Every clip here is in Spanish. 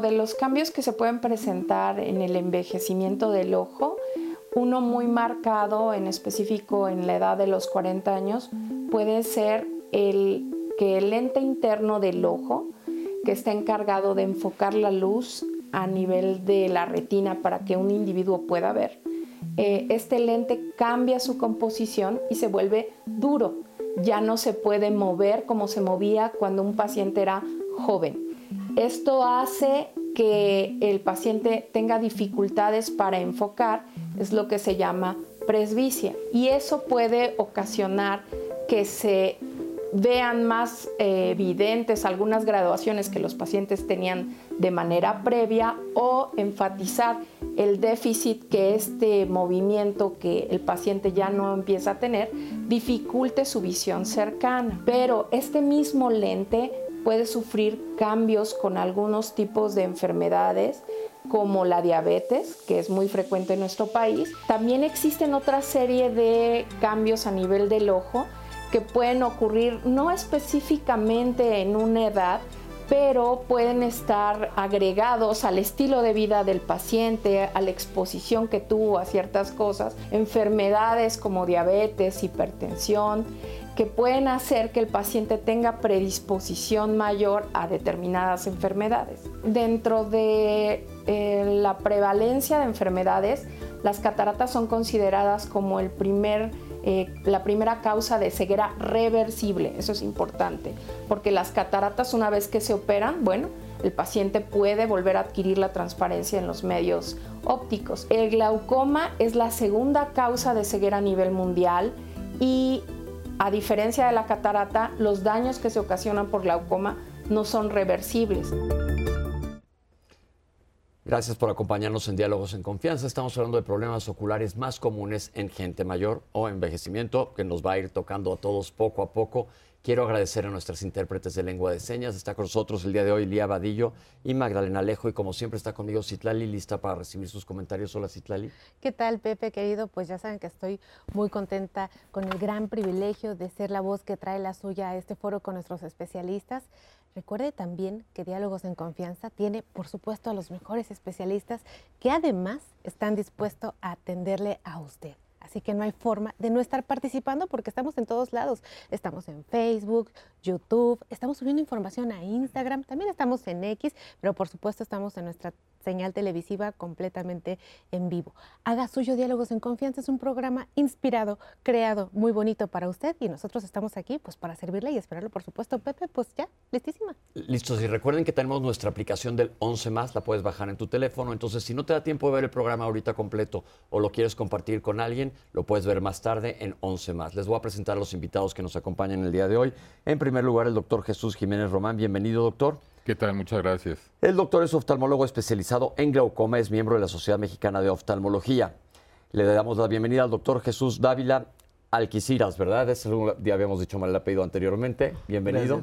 De los cambios que se pueden presentar en el envejecimiento del ojo, uno muy marcado, en específico en la edad de los 40 años, puede ser el que el lente interno del ojo, que está encargado de enfocar la luz a nivel de la retina para que un individuo pueda ver, eh, este lente cambia su composición y se vuelve duro. Ya no se puede mover como se movía cuando un paciente era joven. Esto hace que el paciente tenga dificultades para enfocar, es lo que se llama presbicia. Y eso puede ocasionar que se vean más eh, evidentes algunas graduaciones que los pacientes tenían de manera previa o enfatizar el déficit que este movimiento que el paciente ya no empieza a tener dificulte su visión cercana. Pero este mismo lente puede sufrir cambios con algunos tipos de enfermedades como la diabetes, que es muy frecuente en nuestro país. También existen otra serie de cambios a nivel del ojo que pueden ocurrir no específicamente en una edad, pero pueden estar agregados al estilo de vida del paciente, a la exposición que tuvo a ciertas cosas, enfermedades como diabetes, hipertensión, que pueden hacer que el paciente tenga predisposición mayor a determinadas enfermedades. Dentro de eh, la prevalencia de enfermedades, las cataratas son consideradas como el primer eh, la primera causa de ceguera reversible. Eso es importante, porque las cataratas una vez que se operan, bueno, el paciente puede volver a adquirir la transparencia en los medios ópticos. El glaucoma es la segunda causa de ceguera a nivel mundial y a diferencia de la catarata, los daños que se ocasionan por glaucoma no son reversibles. Gracias por acompañarnos en Diálogos en Confianza. Estamos hablando de problemas oculares más comunes en gente mayor o envejecimiento, que nos va a ir tocando a todos poco a poco. Quiero agradecer a nuestras intérpretes de lengua de señas. Está con nosotros el día de hoy Lía Vadillo y Magdalena Alejo. Y como siempre está conmigo Citlali, lista para recibir sus comentarios. Hola Citlali. ¿Qué tal, Pepe, querido? Pues ya saben que estoy muy contenta con el gran privilegio de ser la voz que trae la suya a este foro con nuestros especialistas. Recuerde también que Diálogos en Confianza tiene, por supuesto, a los mejores especialistas que además están dispuestos a atenderle a usted. Así que no hay forma de no estar participando porque estamos en todos lados. Estamos en Facebook, YouTube, estamos subiendo información a Instagram, también estamos en X, pero por supuesto estamos en nuestra señal televisiva completamente en vivo. Haga suyo Diálogos en Confianza, es un programa inspirado, creado, muy bonito para usted y nosotros estamos aquí pues para servirle y esperarlo, por supuesto. Pepe, pues ya, listísima. Listo, y recuerden que tenemos nuestra aplicación del 11 más, la puedes bajar en tu teléfono, entonces si no te da tiempo de ver el programa ahorita completo o lo quieres compartir con alguien, lo puedes ver más tarde en 11 más. Les voy a presentar a los invitados que nos acompañan el día de hoy. En primer lugar, el doctor Jesús Jiménez Román. Bienvenido, doctor. ¿Qué tal? Muchas gracias. El doctor es oftalmólogo especializado en glaucoma, es miembro de la Sociedad Mexicana de Oftalmología. Le damos la bienvenida al doctor Jesús Dávila Alquiciras, ¿verdad? ya habíamos dicho mal el apellido anteriormente. Bienvenido.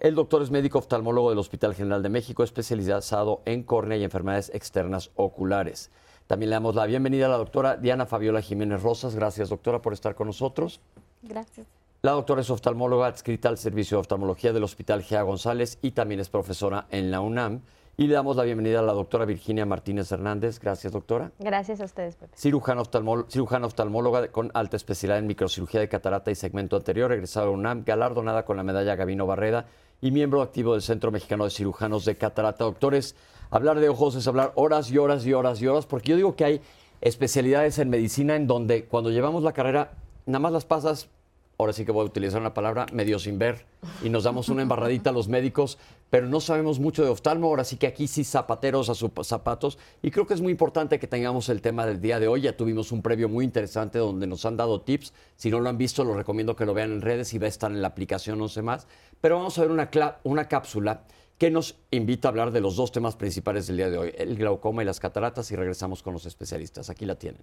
El doctor es médico oftalmólogo del Hospital General de México, especializado en córnea y enfermedades externas oculares. También le damos la bienvenida a la doctora Diana Fabiola Jiménez Rosas. Gracias, doctora, por estar con nosotros. Gracias. La doctora es oftalmóloga adscrita al Servicio de Oftalmología del Hospital Gea González y también es profesora en la UNAM. Y le damos la bienvenida a la doctora Virginia Martínez Hernández. Gracias, doctora. Gracias a ustedes, Pepe. Cirujana, oftalmóloga con alta especialidad en microcirugía de catarata y segmento anterior, egresada de UNAM, galardonada con la medalla Gavino Barreda y miembro activo del Centro Mexicano de Cirujanos de Catarata. Doctores, hablar de ojos es hablar horas y horas y horas y horas, porque yo digo que hay especialidades en medicina en donde cuando llevamos la carrera, nada más las pasas ahora sí que voy a utilizar una palabra, medio sin ver, y nos damos una embarradita a los médicos, pero no sabemos mucho de oftalmo, ahora sí que aquí sí zapateros a sus zapatos, y creo que es muy importante que tengamos el tema del día de hoy, ya tuvimos un previo muy interesante donde nos han dado tips, si no lo han visto, lo recomiendo que lo vean en redes y va a estar en la aplicación, no sé más, pero vamos a ver una, una cápsula que nos invita a hablar de los dos temas principales del día de hoy, el glaucoma y las cataratas, y regresamos con los especialistas, aquí la tienen.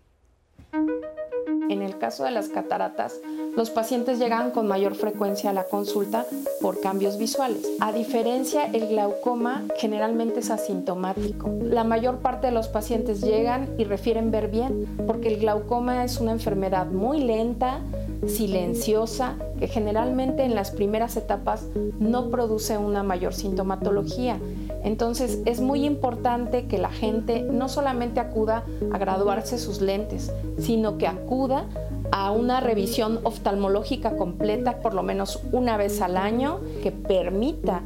En el caso de las cataratas, los pacientes llegan con mayor frecuencia a la consulta por cambios visuales. A diferencia, el glaucoma generalmente es asintomático. La mayor parte de los pacientes llegan y refieren ver bien, porque el glaucoma es una enfermedad muy lenta, silenciosa, que generalmente en las primeras etapas no produce una mayor sintomatología. Entonces es muy importante que la gente no solamente acuda a graduarse sus lentes, sino que acuda a una revisión oftalmológica completa por lo menos una vez al año que permita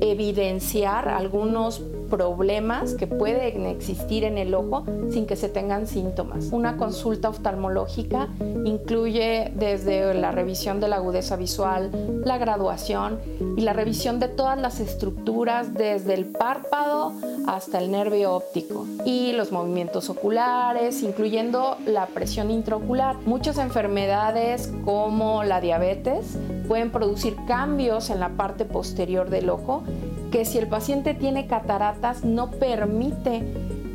evidenciar algunos problemas que pueden existir en el ojo sin que se tengan síntomas. Una consulta oftalmológica incluye desde la revisión de la agudeza visual, la graduación y la revisión de todas las estructuras desde el párpado hasta el nervio óptico y los movimientos oculares, incluyendo la presión intraocular. Muchas enfermedades como la diabetes pueden producir cambios en la parte posterior del ojo que si el paciente tiene cataratas no permite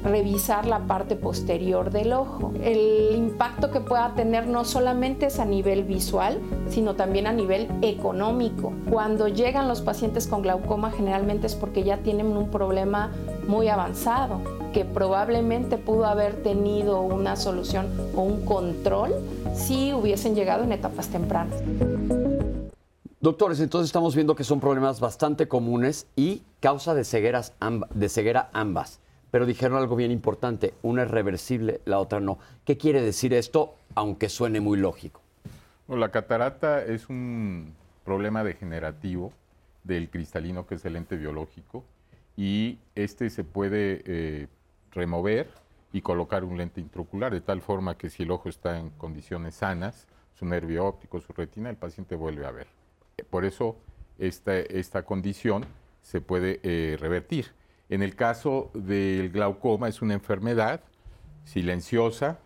revisar la parte posterior del ojo. El impacto que pueda tener no solamente es a nivel visual, sino también a nivel económico. Cuando llegan los pacientes con glaucoma generalmente es porque ya tienen un problema muy avanzado, que probablemente pudo haber tenido una solución o un control si hubiesen llegado en etapas tempranas. Doctores, entonces estamos viendo que son problemas bastante comunes y causa de, cegueras de ceguera ambas. Pero dijeron algo bien importante, una es reversible, la otra no. ¿Qué quiere decir esto, aunque suene muy lógico? la catarata es un problema degenerativo del cristalino, que es el lente biológico, y este se puede eh, remover y colocar un lente intraocular, de tal forma que si el ojo está en condiciones sanas, su nervio óptico, su retina, el paciente vuelve a ver. Por eso esta, esta condición se puede eh, revertir. En el caso del glaucoma es una enfermedad silenciosa,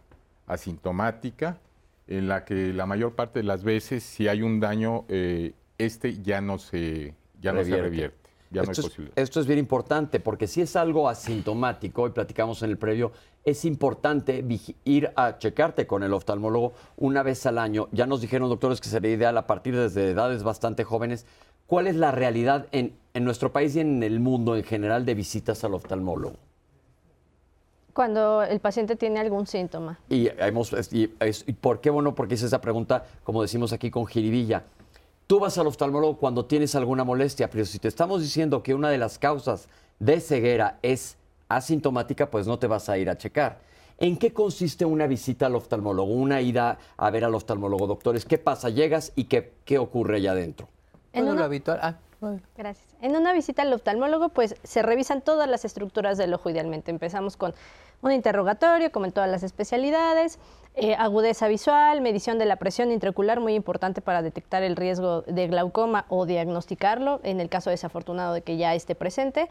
asintomática, en la que la mayor parte de las veces si hay un daño, eh, este ya no se, ya no se revierte. Ya esto, es, esto es bien importante porque si es algo asintomático, y platicamos en el previo, es importante ir a checarte con el oftalmólogo una vez al año. Ya nos dijeron, doctores, que sería ideal a partir desde edades bastante jóvenes. ¿Cuál es la realidad en, nuestro país y en el mundo en general de visitas al oftalmólogo? Cuando el paciente tiene algún síntoma. Y, hemos, y, por qué? Bueno, porque hice esa pregunta, como decimos aquí con jiribilla. Tú vas al oftalmólogo cuando tienes alguna molestia, pero si te estamos diciendo que una de las causas de ceguera es asintomática, pues no te vas a ir a checar. ¿En qué consiste una visita al oftalmólogo, una ida a ver al oftalmólogo, doctores? ¿Qué pasa? ¿Llegas y qué, qué ocurre allá adentro? En lo habitual. Ah, Gracias. En una visita al oftalmólogo, pues se revisan todas las estructuras del ojo idealmente. Empezamos con un interrogatorio, como en todas las especialidades, eh, agudeza visual, medición de la presión intraocular, muy importante para detectar el riesgo de glaucoma o diagnosticarlo, en el caso desafortunado de que ya esté presente.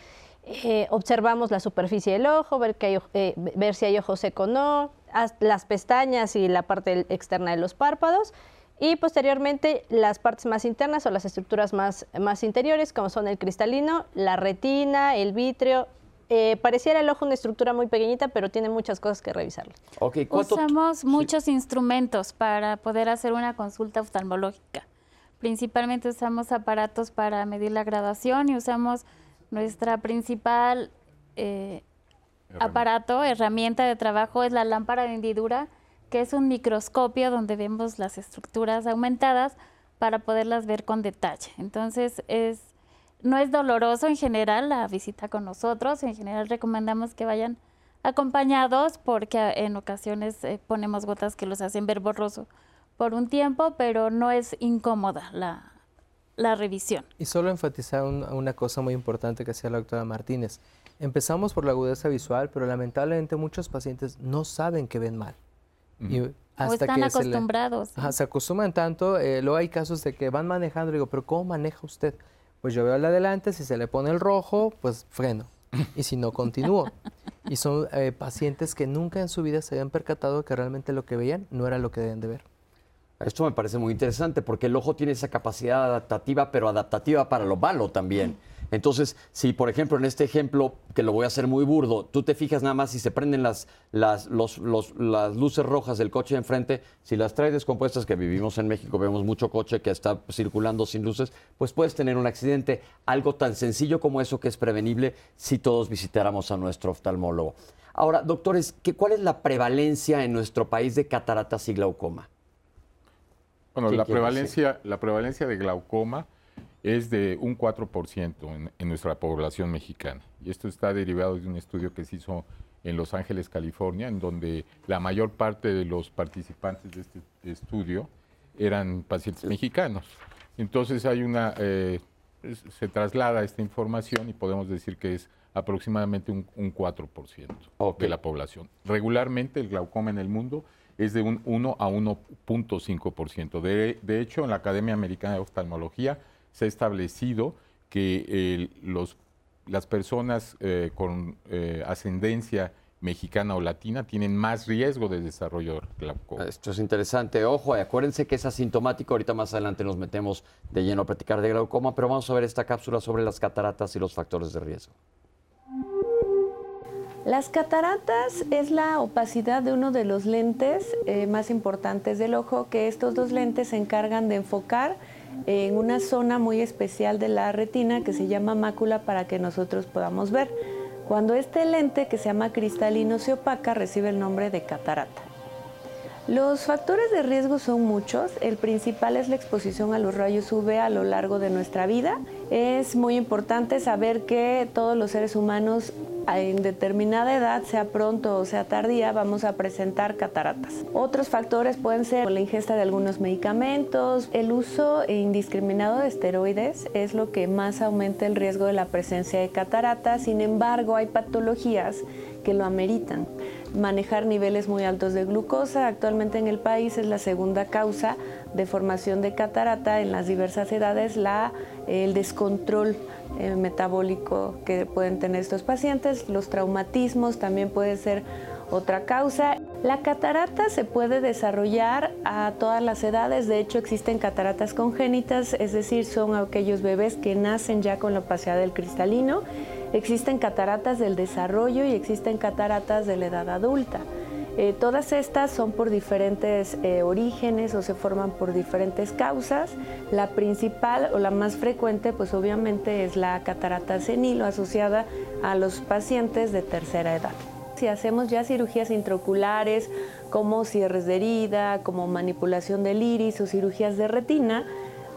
Eh, observamos la superficie del ojo, ver, que eh, ver si hay ojo seco o no, las pestañas y la parte externa de los párpados. Y posteriormente las partes más internas o las estructuras más, más interiores, como son el cristalino, la retina, el vítreo, eh, pareciera el ojo una estructura muy pequeñita, pero tiene muchas cosas que revisar. Okay, Usamos muchos instrumentos para poder hacer una consulta oftalmológica. Principalmente usamos aparatos para medir la graduación y usamos nuestra principal eh, aparato, herramienta de trabajo, es la lámpara de hendidura, que es un microscopio donde vemos las estructuras aumentadas para poderlas ver con detalle. Entonces, es no es doloroso en general la visita con nosotros, en general recomendamos que vayan acompañados porque en ocasiones eh, ponemos gotas que los hacen ver borroso por un tiempo, pero no es incómoda la, la revisión. Y solo enfatizar una cosa muy importante que hacía la doctora Martínez. Empezamos por la agudeza visual, pero lamentablemente muchos pacientes no saben que ven mal. o están acostumbrados. Se, se, acostumbran tanto, eh, luego hay casos de que van manejando, digo, pero ¿cómo maneja usted? Pues yo veo al adelante, si se le pone el rojo, pues freno. Y si no, continúo. Y son eh, pacientes que nunca en su vida se habían percatado que realmente lo que veían no era lo que debían de ver. Esto me parece muy interesante porque el ojo tiene esa capacidad adaptativa, pero adaptativa para lo malo también. Entonces, si por ejemplo en este ejemplo, que lo voy a hacer muy burdo, tú te fijas nada más si se prenden las, luces rojas del coche de enfrente, si las traes descompuestas, que vivimos en México, vemos mucho coche que está circulando sin luces, pues puedes tener un accidente. Algo tan sencillo como eso que es prevenible si todos visitáramos a nuestro oftalmólogo. Ahora, doctores, ¿qué, ¿cuál es la prevalencia en nuestro país de cataratas y glaucoma? Bueno, la prevalencia, la prevalencia de glaucoma es de un 4% en, en, nuestra población mexicana. Y esto está derivado de un estudio que se hizo en Los Ángeles, California, en donde la mayor parte de los participantes de este estudio eran pacientes mexicanos. Entonces hay una, eh, se traslada esta información y podemos decir que es aproximadamente un, 4% de la población. Regularmente el glaucoma en el mundo es de un 1 a 1.5%. De, de hecho, en la Academia Americana de Oftalmología se ha establecido que los, las personas eh, con eh, ascendencia mexicana o latina tienen más riesgo de desarrollo glaucoma. Esto es interesante. Ojo, acuérdense que es asintomático. Ahorita más adelante nos metemos de lleno a platicar de glaucoma, pero vamos a ver esta cápsula sobre las cataratas y los factores de riesgo. Las cataratas es la opacidad de uno de los lentes eh, más importantes del ojo, que estos dos lentes se encargan de enfocar en una zona muy especial de la retina que se llama mácula para que nosotros podamos ver. Cuando este lente, que se llama cristalino, se opaca, recibe el nombre de catarata. Los factores de riesgo son muchos. El principal es la exposición a los rayos UV a lo largo de nuestra vida. Es muy importante saber que todos los seres humanos en determinada edad, sea pronto o sea tardía, vamos a presentar cataratas. Otros factores pueden ser la ingesta de algunos medicamentos, el uso indiscriminado de esteroides es lo que más aumenta el riesgo de la presencia de cataratas. Sin embargo, hay patologías que lo ameritan manejar niveles muy altos de glucosa. Actualmente en el país es la segunda causa de formación de catarata en las diversas edades, la, el descontrol eh, metabólico que pueden tener estos pacientes. Los traumatismos también puede ser otra causa. La catarata se puede desarrollar a todas las edades, de hecho existen cataratas congénitas, es decir, son aquellos bebés que nacen ya con la opacidad del cristalino Existen cataratas del desarrollo y existen cataratas de la edad adulta. Eh, todas estas son por diferentes eh, orígenes o se forman por diferentes causas. La principal o la más frecuente, pues obviamente es la catarata senil o asociada a los pacientes de tercera edad. Si hacemos ya cirugías intraoculares como cierres de herida, como manipulación del iris o cirugías de retina,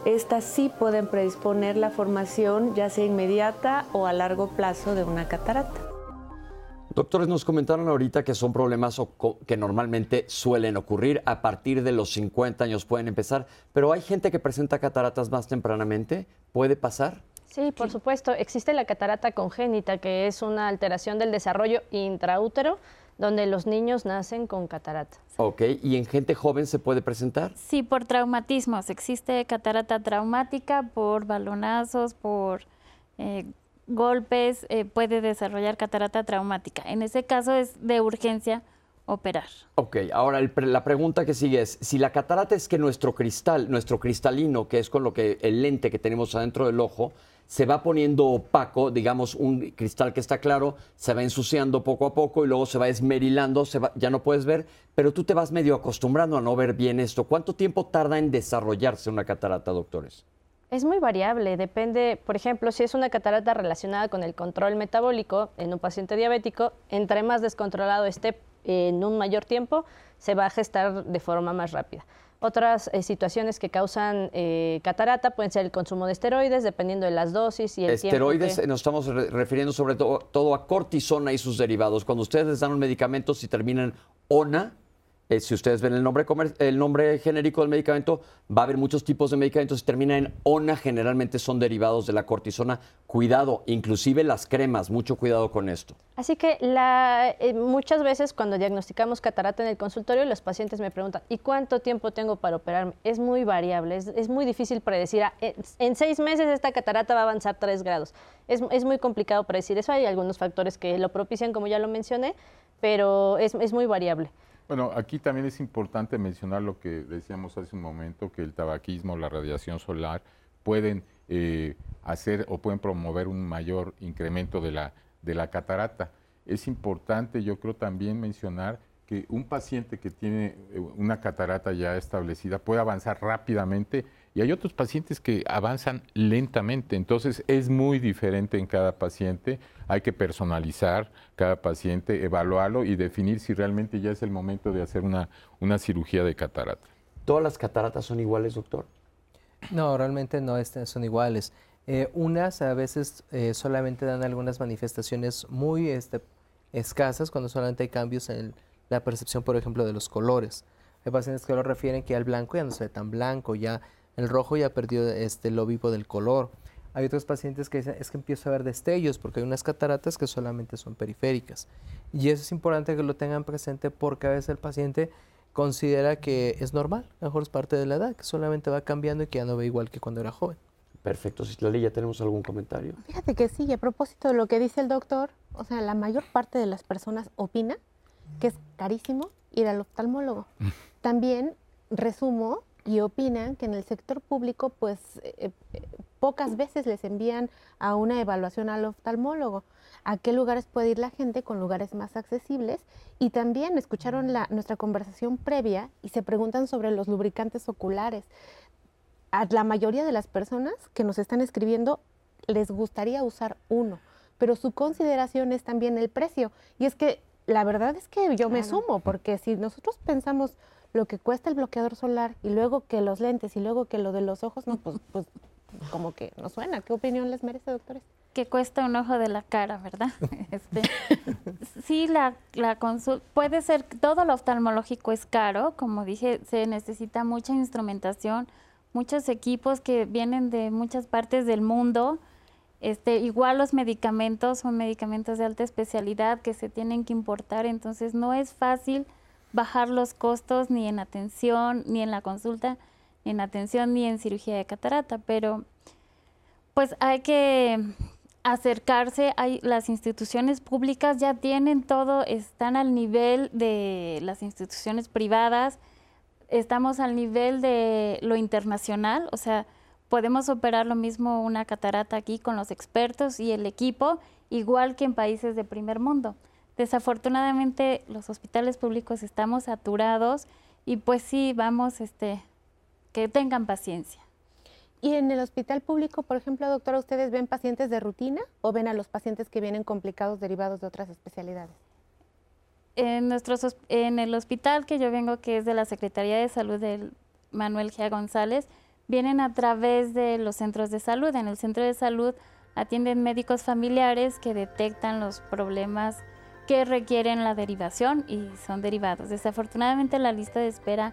estas sí pueden predisponer la formación ya sea inmediata o a largo plazo de una catarata. Doctores, nos comentaron ahorita que son problemas que normalmente suelen ocurrir a partir de los 50 años pueden empezar, pero hay gente que presenta cataratas más tempranamente, ¿puede pasar? Sí, por supuesto. Existe la catarata congénita, que es una alteración del desarrollo intraútero donde los niños nacen con catarata. Ok, ¿y en gente joven se puede presentar? Sí, por traumatismos. Existe catarata traumática por balonazos, por eh, golpes, eh, puede desarrollar catarata traumática. En ese caso es de urgencia operar. Ok, ahora la pregunta que sigue es, si la catarata es que nuestro cristal, nuestro cristalino, que es con lo que el lente que tenemos adentro del ojo, se va poniendo opaco, digamos, un cristal que está claro, se va ensuciando poco a poco y luego se va esmerilando, ya no puedes ver, pero tú te vas medio acostumbrando a no ver bien esto. ¿Cuánto tiempo tarda en desarrollarse una catarata, doctores? Es muy variable, depende, por ejemplo, si es una catarata relacionada con el control metabólico en un paciente diabético, entre más descontrolado esté en un mayor tiempo, se va a gestar de forma más rápida. Otras eh, situaciones que causan eh, catarata pueden ser el consumo de esteroides, dependiendo de las dosis y el esteroides, tiempo nos estamos refiriendo sobre todo, todo, a cortisona y sus derivados. Cuando ustedes les dan un medicamento, si terminan ONA, eh, si ustedes ven el nombre, el nombre genérico del medicamento, va a haber muchos tipos de medicamentos. Termina en ONA, generalmente son derivados de la cortisona. Cuidado, inclusive las cremas, mucho cuidado con esto. Así que la, eh, muchas veces cuando diagnosticamos catarata en el consultorio, los pacientes me preguntan, ¿y cuánto tiempo tengo para operarme? Es muy variable, es, muy difícil predecir. Ah, en, seis meses esta catarata va a avanzar tres grados. Es, es, muy complicado predecir eso. Hay algunos factores que lo propician, como ya lo mencioné, pero es, es muy variable. Bueno, aquí también es importante mencionar lo que decíamos hace un momento, que el tabaquismo, la radiación solar pueden eh, hacer o pueden promover un mayor incremento de la, de la catarata. Es importante, yo creo, también mencionar que un paciente que tiene eh, una catarata ya establecida puede avanzar rápidamente y hay otros pacientes que avanzan lentamente. Entonces es muy diferente en cada paciente. Hay que personalizar cada paciente, evaluarlo y definir si realmente ya es el momento de hacer una, una cirugía de catarata. ¿Todas las cataratas son iguales, doctor? No, realmente no son iguales. Eh, unas a veces eh, solamente dan algunas manifestaciones muy este, escasas cuando solamente hay cambios en la percepción, por ejemplo, de los colores. Hay pacientes que lo refieren que al blanco ya no se ve tan blanco, ya el rojo ya perdió este, lo vivo del color. Hay otros pacientes que dicen, es que empiezo a ver destellos porque hay unas cataratas que solamente son periféricas. Y eso es importante que lo tengan presente porque a veces el paciente considera que es normal, a lo mejor es parte de la edad, que solamente va cambiando y que ya no ve igual que cuando era joven. Perfecto, Citlali, ¿ya tenemos algún comentario? Fíjate que sí, a propósito de lo que dice el doctor, o sea, la mayor parte de las personas opina que es carísimo ir al oftalmólogo. También resumo y opinan que en el sector público, pues eh, eh, pocas veces les envían a una evaluación al oftalmólogo. ¿A qué lugares puede ir la gente con lugares más accesibles? Y también escucharon la, nuestra conversación previa y se preguntan sobre los lubricantes oculares a la mayoría de las personas que nos están escribiendo les gustaría usar uno, pero su consideración es también el precio. Y es que la verdad es que yo me sumo, porque si nosotros pensamos lo que cuesta el bloqueador solar y luego que los lentes y luego que lo de los ojos, no, pues, pues como que no suena. ¿Qué opinión les merece, doctores? Que cuesta un ojo de la cara, ¿verdad? Este, sí, la, la consulta, puede ser, todo lo oftalmológico es caro, como dije, se necesita mucha instrumentación, muchos equipos que vienen de muchas partes del mundo. Este, igual los medicamentos son medicamentos de alta especialidad que se tienen que importar, entonces no es fácil bajar los costos ni en atención, ni en la consulta, ni en atención, ni en cirugía de catarata, pero pues hay que acercarse, hay, las instituciones públicas ya tienen todo, están al nivel de las instituciones privadas, estamos al nivel de lo internacional, o sea, podemos operar lo mismo una catarata aquí con los expertos y el equipo, igual que en países de primer mundo. Desafortunadamente los hospitales públicos estamos saturados y pues sí, vamos, este, que tengan paciencia. Y en el hospital público, por ejemplo, doctora, ¿ustedes ven pacientes de rutina o ven a los pacientes que vienen complicados derivados de otras especialidades? en, nuestros, en el hospital que yo vengo, que es de la Secretaría de Salud del Manuel G. González, vienen a través de los centros de salud. En el centro de salud atienden médicos familiares que detectan los problemas que requieren la derivación y son derivados. Desafortunadamente la lista de espera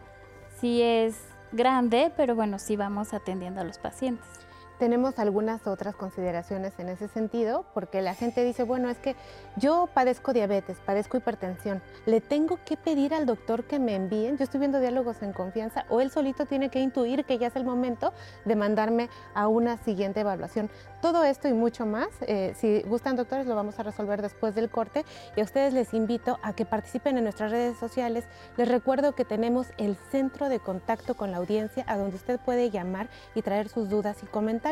sí es grande, pero bueno, sí vamos atendiendo a los pacientes. Tenemos algunas otras consideraciones en ese sentido, porque la gente dice, bueno, es que yo padezco diabetes, padezco hipertensión, le tengo que pedir al doctor que me envíen, yo estoy viendo diálogos en confianza, o él solito tiene que intuir que ya es el momento de mandarme a una siguiente evaluación. Todo esto y mucho más, eh, si gustan doctores, lo vamos a resolver después del corte y a ustedes les invito a que participen en nuestras redes sociales. Les recuerdo que tenemos el centro de contacto con la audiencia a donde usted puede llamar y traer sus dudas y comentarios.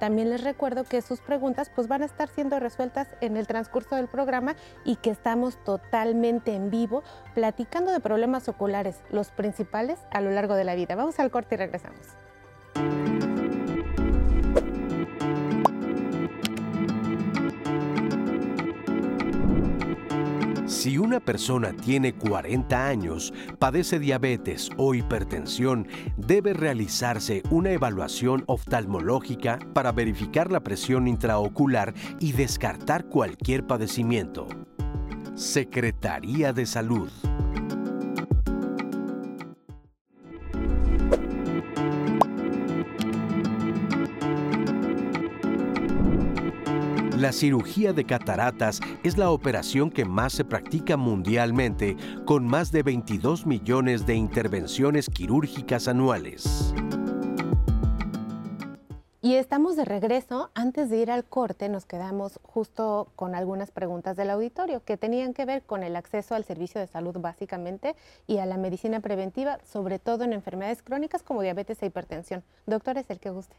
También les recuerdo que sus preguntas pues van a estar siendo resueltas en el transcurso del programa y que estamos totalmente en vivo platicando de problemas oculares, los principales a lo largo de la vida. Vamos al corte y regresamos. Si una persona tiene 40 años, padece diabetes o hipertensión, debe realizarse una evaluación oftalmológica para verificar la presión intraocular y descartar cualquier padecimiento. Secretaría de Salud. La cirugía de cataratas es la operación que más se practica mundialmente, con más de 22 millones de intervenciones quirúrgicas anuales. Y estamos de regreso. Antes de ir al corte, nos quedamos justo con algunas preguntas del auditorio que tenían que ver con el acceso al servicio de salud básicamente y a la medicina preventiva, sobre todo en enfermedades crónicas como diabetes e hipertensión. Doctores, el que guste.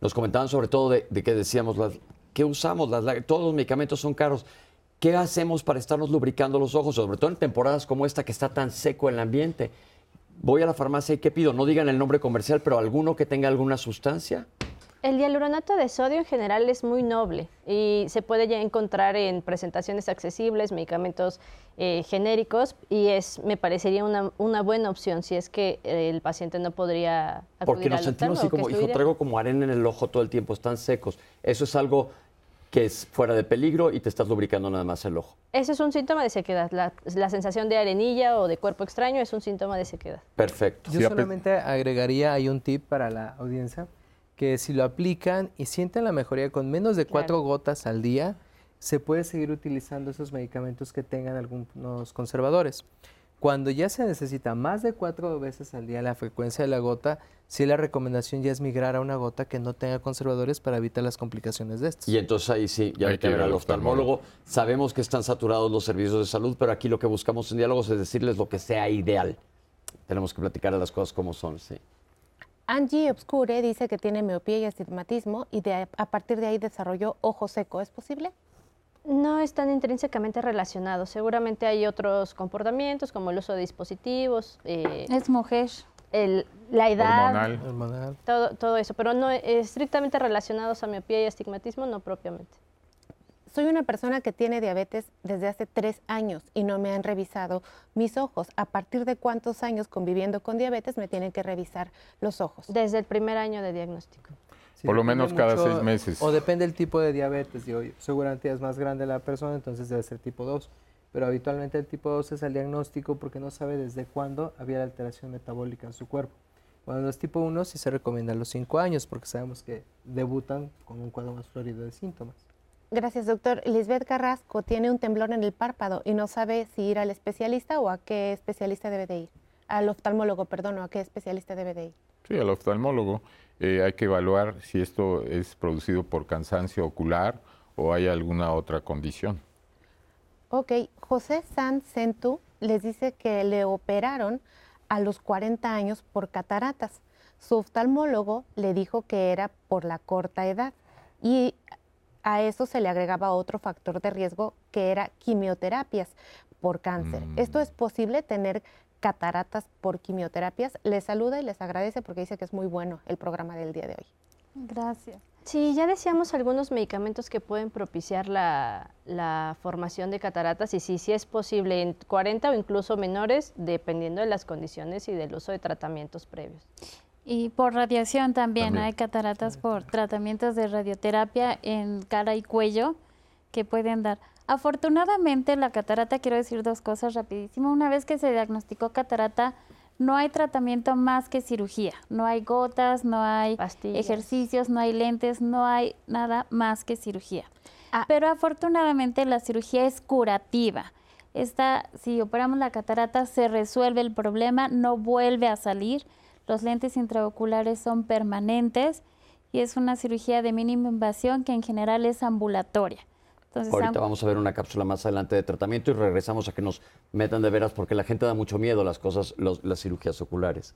Nos comentaban sobre todo de, de que decíamos las, ¿Qué usamos? todos los medicamentos son caros. ¿Qué hacemos para estarnos lubricando los ojos? Sobre todo en temporadas como esta que está tan seco el ambiente. Voy a la farmacia y ¿qué pido? No digan el nombre comercial, pero alguno que tenga alguna sustancia. El hialuronato de sodio en general es muy noble y se puede ya encontrar en presentaciones accesibles, medicamentos eh, genéricos y es, me parecería una, una, buena opción si es que el paciente no podría acudir Porque nos sentimos así como, hijo, traigo como arena en el ojo todo el tiempo, están secos. Eso es algo que es fuera de peligro y te estás lubricando nada más el ojo. Ese es un síntoma de sequedad. La, la, sensación de arenilla o de cuerpo extraño es un síntoma de sequedad. Perfecto. Yo solamente agregaría ahí un tip para la audiencia, que si lo aplican y sienten la mejoría con menos de cuatro gotas al día, se puede seguir utilizando esos medicamentos que tengan algunos conservadores. Cuando ya se necesita más de cuatro veces al día la frecuencia de la gota, sí la recomendación ya es migrar a una gota que no tenga conservadores para evitar las complicaciones de estas. Y entonces ahí sí, ya hay que ver al oftalmólogo. Sabemos que están saturados los servicios de salud, pero aquí lo que buscamos en diálogos es decirles lo que sea ideal. Tenemos que platicar de las cosas como son, sí. Angie Obscure dice que tiene miopía y astigmatismo y de, a partir de ahí desarrolló ojo seco. ¿Es posible? No están intrínsecamente relacionados. Seguramente hay otros comportamientos como el uso de dispositivos. Eh, es mujer. La edad. Todo, todo eso, pero no estrictamente relacionados a miopía y astigmatismo, no propiamente. Soy una persona que tiene diabetes desde hace tres años y no me han revisado mis ojos. ¿A partir de cuántos años conviviendo con diabetes me tienen que revisar los ojos? Desde el primer año de diagnóstico. Por lo menos cada seis meses. O depende del tipo de diabetes. seguramente es más grande la persona, entonces debe ser tipo 2. Pero habitualmente el tipo 2 es el diagnóstico porque no sabe desde cuándo había la alteración metabólica en su cuerpo. Cuando es tipo 1 sí se recomienda a los 5 años porque sabemos que debutan con un cuadro más florido de síntomas. Gracias, doctor. Lisbeth Carrasco tiene un temblor en el párpado y no sabe si ir al especialista o a qué especialista debe de ir. Al oftalmólogo, perdón, o a qué especialista debe de ir. Sí, al oftalmólogo. Eh, hay que evaluar si esto es producido por cansancio ocular o hay alguna otra condición. Ok, José San Centu les dice que le operaron a los 40 años por cataratas. Su oftalmólogo le dijo que era por la corta edad y a eso se le agregaba otro factor de riesgo que era quimioterapias por cáncer. Mm. ¿Esto es posible tener cataratas por quimioterapias. Les saluda y les agradece porque dice que es muy bueno el programa del día de hoy. Gracias. Sí, ya decíamos algunos medicamentos que pueden propiciar la, formación de cataratas y sí, sí es posible en 40 o incluso menores, dependiendo de las condiciones y del uso de tratamientos previos. Y por radiación también, hay cataratas por tratamientos de radioterapia en cara y cuello que pueden dar. Afortunadamente la catarata, quiero decir dos cosas rapidísimo. Una vez que se diagnosticó catarata, no hay tratamiento más que cirugía. No hay gotas, no hay ejercicios, no hay lentes, no hay nada más que cirugía. Ah. Pero afortunadamente la cirugía es curativa. Esta, si operamos la catarata, se resuelve el problema, no vuelve a salir. Los lentes intraoculares son permanentes y es una cirugía de mínima invasión que en general es ambulatoria. Ahorita vamos a ver una cápsula más adelante de tratamiento y regresamos a que nos metan de veras porque la gente da mucho miedo a las cosas, las cirugías oculares.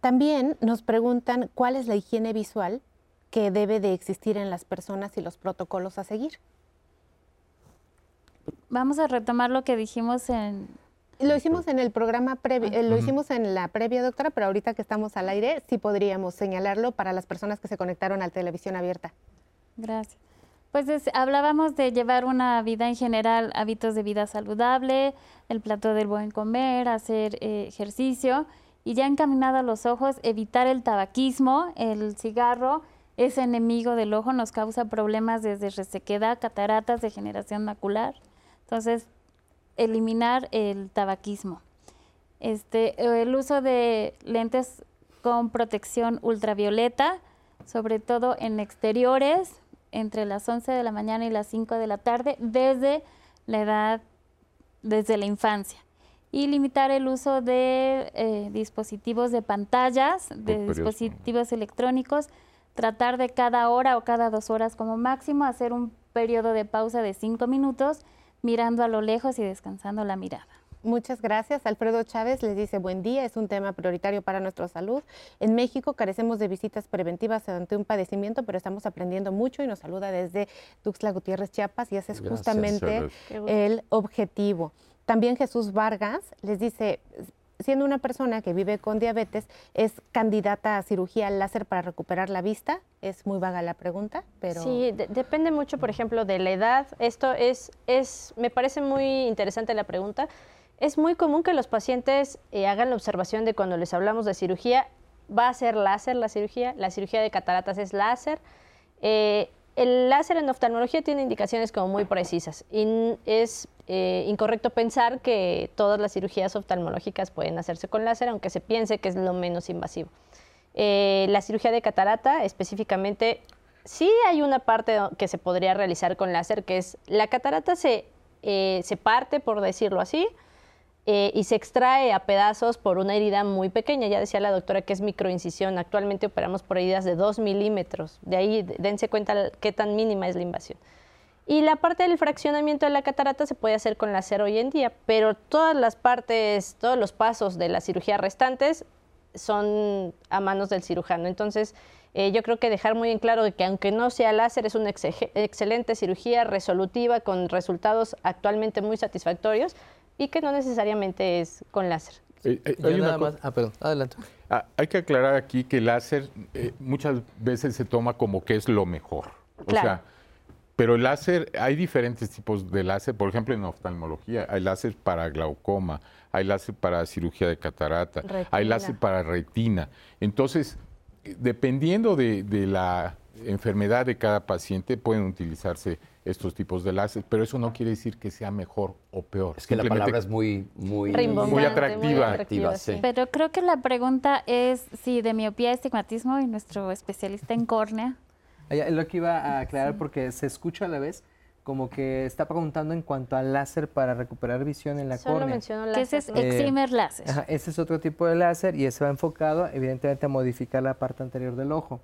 También nos preguntan cuál es la higiene visual que debe de existir en las personas y los protocolos a seguir. Vamos a retomar lo que dijimos en... Lo hicimos en el programa previo, eh, lo hicimos en la previa, doctora, pero ahorita que estamos al aire sí podríamos señalarlo para las personas que se conectaron a la televisión abierta. Gracias. Pues hablábamos de llevar una vida en general, hábitos de vida saludable, el plato del buen comer, hacer eh, ejercicio y ya encaminado a los ojos, evitar el tabaquismo, el cigarro es enemigo del ojo, nos causa problemas desde resequedad, cataratas, degeneración macular. Entonces, eliminar el tabaquismo. Este, el uso de lentes con protección ultravioleta, sobre todo en exteriores, entre las 11 de la mañana y las 5 de la tarde desde la edad, desde la infancia. Y limitar el uso de eh, dispositivos de pantallas, de dispositivos electrónicos, tratar de cada hora o cada dos horas como máximo hacer un periodo de pausa de cinco minutos mirando a lo lejos y descansando la mirada. Muchas gracias. Alfredo Chávez les dice buen día, es un tema prioritario para nuestra salud. En México carecemos de visitas preventivas ante un padecimiento, pero estamos aprendiendo mucho y nos saluda desde Tuxtla Gutiérrez, Chiapas, y ese es justamente el objetivo. También Jesús Vargas les dice, siendo una persona que vive con diabetes, ¿es candidata a cirugía láser para recuperar la vista? Es muy vaga la pregunta, pero... Sí, depende mucho, por ejemplo, de la edad. Esto es, es, me parece muy interesante la pregunta. Es muy común que los pacientes eh, hagan la observación de cuando les hablamos de cirugía, va a ser láser la cirugía, la cirugía de cataratas es láser. Eh, el láser en oftalmología tiene indicaciones como muy precisas y es eh, incorrecto pensar que todas las cirugías oftalmológicas pueden hacerse con láser, aunque se piense que es lo menos invasivo. La cirugía de catarata específicamente, sí hay una parte que se podría realizar con láser, que es la catarata se, se parte, por decirlo así, eh, y se extrae a pedazos por una herida muy pequeña. Ya decía la doctora que es microincisión. Actualmente operamos por heridas de 2 milímetros. De ahí dense cuenta qué tan mínima es la invasión. Y la parte del fraccionamiento de la catarata se puede hacer con láser hoy en día, pero todas las partes, todos los pasos de la cirugía restantes son a manos del cirujano. Entonces, eh, yo creo que dejar muy en claro que aunque no sea láser, es una excelente cirugía resolutiva con resultados actualmente muy satisfactorios, y que no necesariamente es con láser. Eh, eh, hay nada más. Ah, perdón, adelante. Ah, hay que aclarar aquí que el láser eh, muchas veces se toma como que es lo mejor. O sea, pero el láser, hay diferentes tipos de láser, por ejemplo en oftalmología, hay láser para glaucoma, hay láser para cirugía de catarata, hay láser para retina. Entonces, dependiendo de, de la enfermedad de cada paciente, pueden utilizarse estos tipos de láser, pero eso no quiere decir que sea mejor o peor. Es que la palabra es muy, muy, muy atractiva. Pero creo que la pregunta es si de miopía, estigmatismo y nuestro especialista en córnea. Lo que iba a aclarar porque se escucha a la vez como que está preguntando en cuanto al láser para recuperar visión en la Solo córnea. Mencionó láser. ese es excimer láser. ese es otro tipo de láser y ese va enfocado evidentemente a modificar la parte anterior del ojo.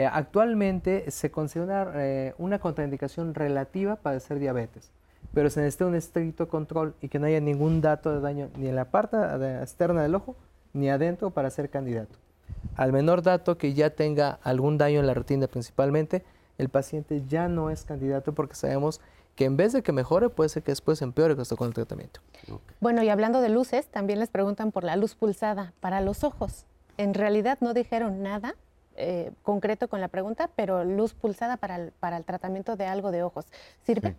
Eh, actualmente se considera eh, una contraindicación relativa para hacer diabetes, pero se necesita un estricto control y que no haya ningún dato de daño ni en la parte externa del ojo ni adentro para ser candidato. Al menor dato que ya tenga algún daño en la retina principalmente, el paciente ya no es candidato porque sabemos que en vez de que mejore, puede ser que después empeore con el tratamiento. Bueno, y hablando de luces, también les preguntan por la luz pulsada para los ojos. En realidad no dijeron nada eh, concreto con la pregunta, pero luz pulsada para el, para el tratamiento de algo de ojos. ¿Sirve?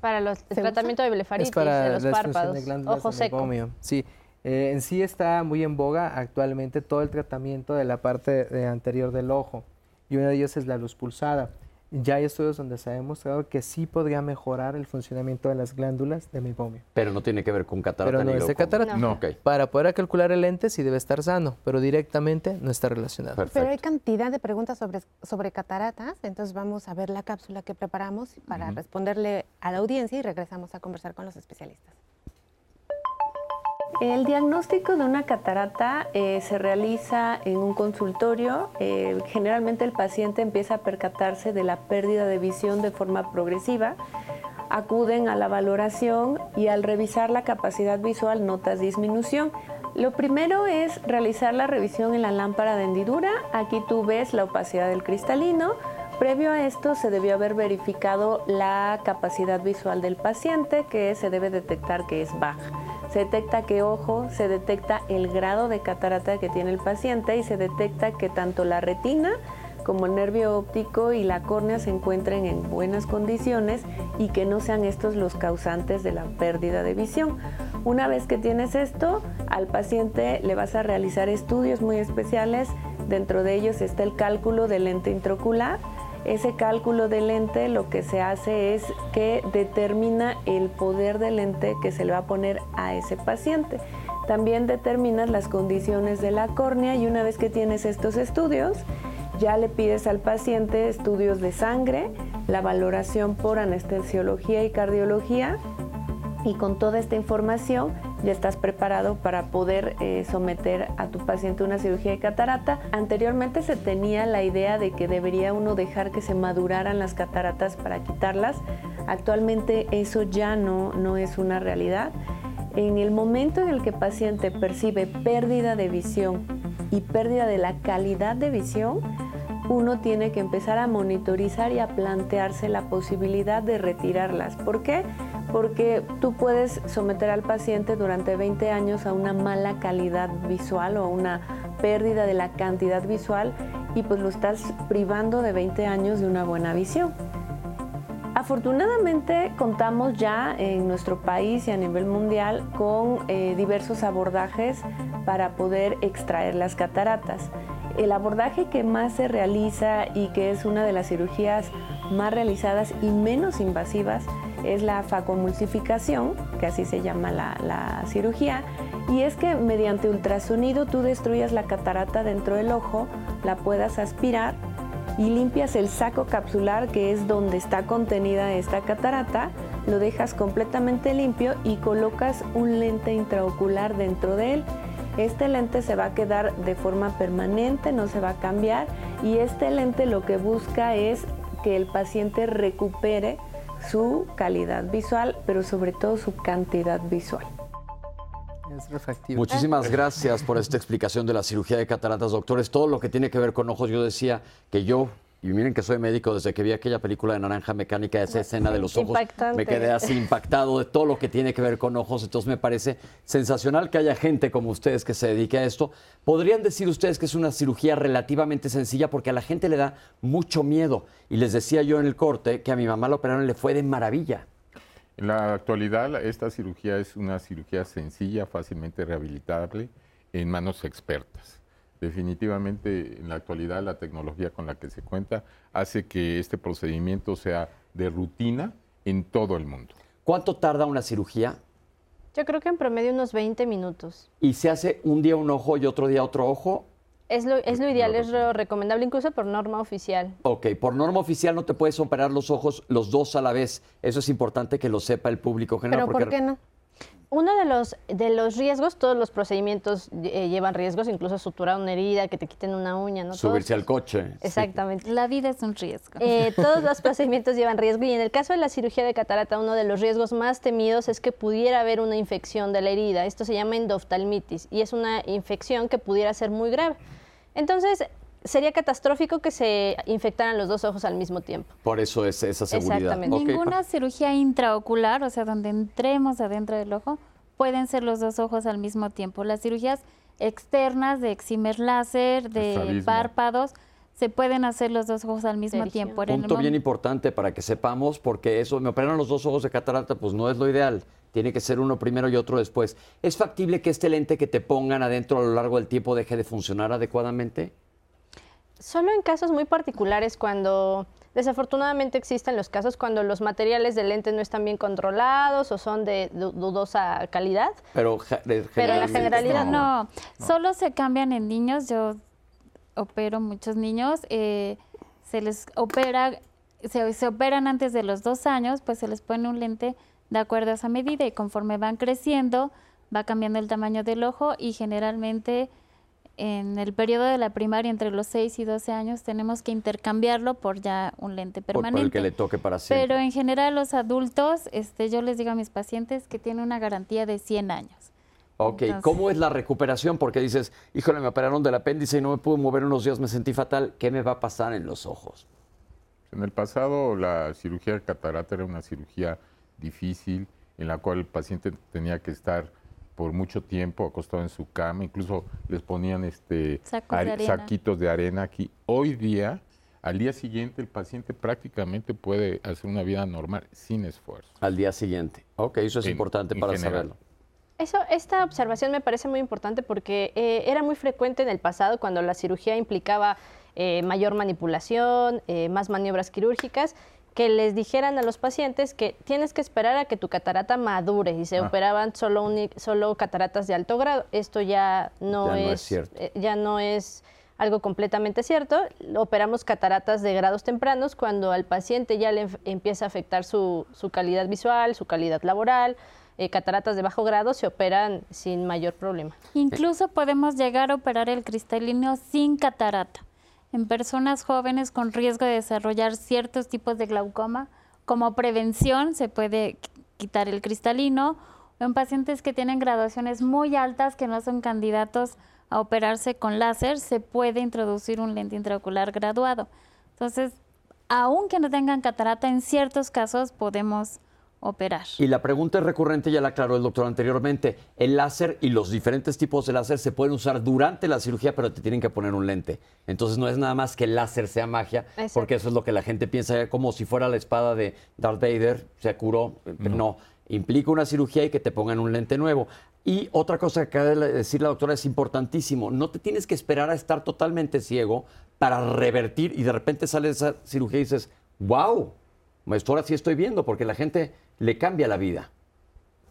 Para los, el tratamiento de blefaritis, de los párpados, ojo seco. Sí, eh, en sí está muy en boga actualmente todo el tratamiento de la parte anterior del ojo y uno de ellos es la luz pulsada. Ya hay estudios donde se ha demostrado que sí podría mejorar el funcionamiento de las glándulas de mibomio. Pero no tiene que ver con catarata pero no es de catarata. No. Para poder calcular el lente sí debe estar sano, pero directamente no está relacionado. Pero hay cantidad de preguntas sobre, sobre cataratas, entonces vamos a ver la cápsula que preparamos para responderle a la audiencia y regresamos a conversar con los especialistas. El diagnóstico de una catarata eh, se realiza en un consultorio. Eh, generalmente el paciente empieza a percatarse de la pérdida de visión de forma progresiva. Acuden a la valoración y al revisar la capacidad visual notas disminución. Lo primero es realizar la revisión en la lámpara de hendidura. Aquí tú ves la opacidad del cristalino. Previo a esto se debió haber verificado la capacidad visual del paciente que se debe detectar que es baja se detecta qué ojo, se detecta el grado de catarata que tiene el paciente y se detecta que tanto la retina como el nervio óptico y la córnea se encuentren en buenas condiciones y que no sean estos los causantes de la pérdida de visión. Una vez que tienes esto, al paciente le vas a realizar estudios muy especiales. Dentro de ellos está el cálculo del lente intraocular, ese cálculo de lente lo que se hace es que determina el poder de lente que se le va a poner a ese paciente. También determinas las condiciones de la córnea y una vez que tienes estos estudios, ya le pides al paciente estudios de sangre, la valoración por anestesiología y cardiología y con toda esta información ya estás preparado para poder eh, someter a tu paciente una cirugía de catarata. Anteriormente se tenía la idea de que debería uno dejar que se maduraran las cataratas para quitarlas. Actualmente eso ya no, no es una realidad. En el momento en el que el paciente percibe pérdida de visión y pérdida de la calidad de visión, uno tiene que empezar a monitorizar y a plantearse la posibilidad de retirarlas. ¿Por qué? Porque tú puedes someter al paciente durante 20 años a una mala calidad visual o una pérdida de la cantidad visual y pues lo estás privando de 20 años de una buena visión. Afortunadamente contamos ya en nuestro país y a nivel mundial con eh, diversos abordajes para poder extraer las cataratas. El abordaje que más se realiza y que es una de las cirugías más realizadas y menos invasivas es la facomulsificación, que así se llama la, cirugía, y es que mediante ultrasonido tú destruyas la catarata dentro del ojo, la puedas aspirar y limpias el saco capsular que es donde está contenida esta catarata, lo dejas completamente limpio y colocas un lente intraocular dentro de él. Este lente se va a quedar de forma permanente, no se va a cambiar y este lente lo que busca es que el paciente recupere su calidad visual, pero sobre todo su cantidad visual. Muchísimas gracias por esta explicación de la cirugía de cataratas, doctores. Todo lo que tiene que ver con ojos, yo decía que yo y miren que soy médico, desde que vi aquella película de Naranja Mecánica, esa escena de los ojos, me quedé así impactado de todo lo que tiene que ver con ojos. Entonces me parece sensacional que haya gente como ustedes que se dedique a esto. ¿Podrían decir ustedes que es una cirugía relativamente sencilla? Porque a la gente le da mucho miedo. Y les decía yo en el corte que a mi mamá la operaron y le fue de maravilla. En la actualidad, esta cirugía es una cirugía sencilla, fácilmente rehabilitable, en manos expertas definitivamente en la actualidad la tecnología con la que se cuenta hace que este procedimiento sea de rutina en todo el mundo. ¿Cuánto tarda una cirugía? Yo creo que en promedio unos 20 minutos. ¿Y se hace un día un ojo y otro día otro ojo? Es lo, es lo ideal, es lo recomendable incluso por norma oficial. Ok, por norma oficial no te puedes operar los ojos los dos a la vez. Eso es importante que lo sepa el público general. ¿Pero por qué no? Uno de los, de los riesgos, todos los procedimientos eh, llevan riesgos, incluso suturar una herida, que te quiten una uña, ¿no? Subirse al coche. Exactamente. La vida es un riesgo. Eh, todos los procedimientos llevan riesgo y en el caso de la cirugía de catarata, uno de los riesgos más temidos es que pudiera haber una infección de la herida. Esto se llama endoftalmitis y es una infección que pudiera ser muy grave. Entonces, sería catastrófico que se infectaran los dos ojos al mismo tiempo. Por eso es esa seguridad. Ninguna cirugía intraocular, o sea, donde entremos adentro del ojo, pueden ser los dos ojos al mismo tiempo. Las cirugías externas de eximer láser, de párpados, se pueden hacer los dos ojos al mismo tiempo. Punto bien importante para que sepamos, porque eso, me operaron los dos ojos de catarata, pues no es lo ideal. Tiene que ser uno primero y otro después. ¿Es factible que este lente que te pongan adentro a lo largo del tiempo deje de funcionar adecuadamente? Solo en casos muy particulares cuando desafortunadamente existen los casos cuando los materiales del lente no están bien controlados o son de dudosa calidad. Pero, pero en la generalidad no. Solo se cambian en niños. Yo opero muchos niños. Eh, se les opera, se, se operan antes de los dos años, pues se les pone un lente de acuerdo a esa medida y conforme van creciendo va cambiando el tamaño del ojo y generalmente en el periodo de la primaria, entre los 6 y 12 años, tenemos que intercambiarlo por ya un lente permanente. Por, el que le toque para siempre. Pero en general los adultos, este, yo les digo a mis pacientes que tienen una garantía de 100 años. Ok, ¿cómo es la recuperación? Porque dices, híjole, me operaron del apéndice y no me pude mover unos días, me sentí fatal. ¿Qué me va a pasar en los ojos? En el pasado la cirugía de catarata era una cirugía difícil en la cual el paciente tenía que estar por mucho tiempo acostado en su cama, incluso les ponían este saquitos de arena aquí. Hoy día, al día siguiente, el paciente prácticamente puede hacer una vida normal sin esfuerzo. Al día siguiente. Ok, eso es importante para saberlo. Eso, esta observación me parece muy importante porque eh, era muy frecuente en el pasado cuando la cirugía implicaba eh, mayor manipulación, eh, más maniobras quirúrgicas que les dijeran a los pacientes que tienes que esperar a que tu catarata madure y se ah. operaban solo, solo cataratas de alto grado. Esto ya no, es, eh, ya no es algo completamente cierto. Operamos cataratas de grados tempranos cuando al paciente ya le empieza a afectar su, su calidad visual, su calidad laboral. Eh, cataratas de bajo grado se operan sin mayor problema. Incluso podemos llegar a operar el cristalino sin catarata en personas jóvenes con riesgo de desarrollar ciertos tipos de glaucoma. Como prevención se puede quitar el cristalino en pacientes que tienen graduaciones muy altas que no son candidatos a operarse con láser, se puede introducir un lente intraocular graduado. Entonces, aunque no tengan catarata, en ciertos casos podemos operar. Y la pregunta es recurrente, ya la aclaró el doctor anteriormente. El láser y los diferentes tipos de láser se pueden usar durante la cirugía, pero te tienen que poner un lente. Entonces no es nada más que el láser sea magia, porque eso es lo que la gente piensa, como si fuera la espada de Darth Vader, se curó. No. implica una cirugía y que te pongan un lente nuevo. Y otra cosa que acaba de decir la doctora es importantísimo, no te tienes que esperar a estar totalmente ciego para revertir y de repente sale esa cirugía y dices, wow, esto ahora sí estoy viendo, porque la gente le cambia la vida.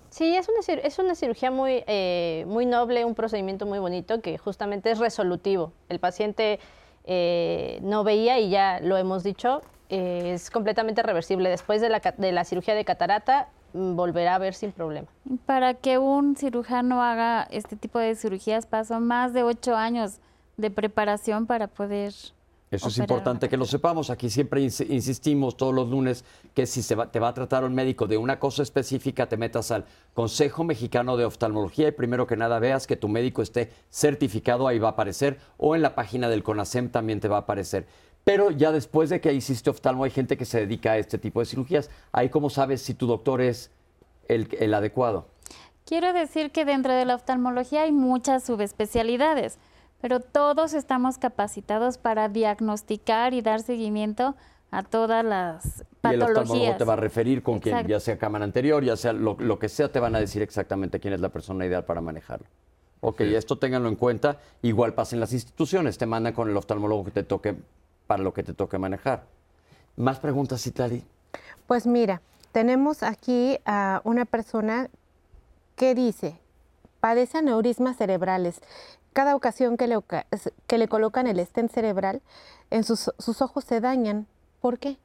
Sí, es una, es una cirugía muy, eh, muy noble, un procedimiento muy bonito que justamente es resolutivo. El paciente eh, no veía y ya lo hemos dicho, eh, es completamente reversible. Después de la, de la cirugía de catarata, mm, volverá a ver sin problema. Para que un cirujano haga este tipo de cirugías pasó más de ocho años de preparación para poder eso es importante que lo sepamos. Aquí siempre insistimos todos los lunes que si se te va a tratar un médico de una cosa específica, te metas al Consejo Mexicano de Oftalmología y primero que nada veas que tu médico esté certificado, ahí va a aparecer, o en la página del CONASEM también te va a aparecer. Pero ya después de que hiciste oftalmo, hay gente que se dedica a este tipo de cirugías. Ahí, ¿cómo sabes si tu doctor es el, el adecuado? Quiero decir que dentro de la oftalmología hay muchas subespecialidades pero todos estamos capacitados para diagnosticar y dar seguimiento a todas las patologías. Y el oftalmólogo te va a referir con quien, ya sea cámara anterior, ya sea lo, que sea, te van a decir exactamente quién es la persona ideal para manejarlo. Ok, esto ténganlo en cuenta. Igual pasa en las instituciones, te mandan con el oftalmólogo que te toque para lo que te toque manejar. ¿Más preguntas, Itali? Pues mira, tenemos aquí a una persona que dice, padece aneurismas cerebrales cada ocasión que le, que le colocan el stent cerebral, en sus, ojos se dañan. ¿Por qué?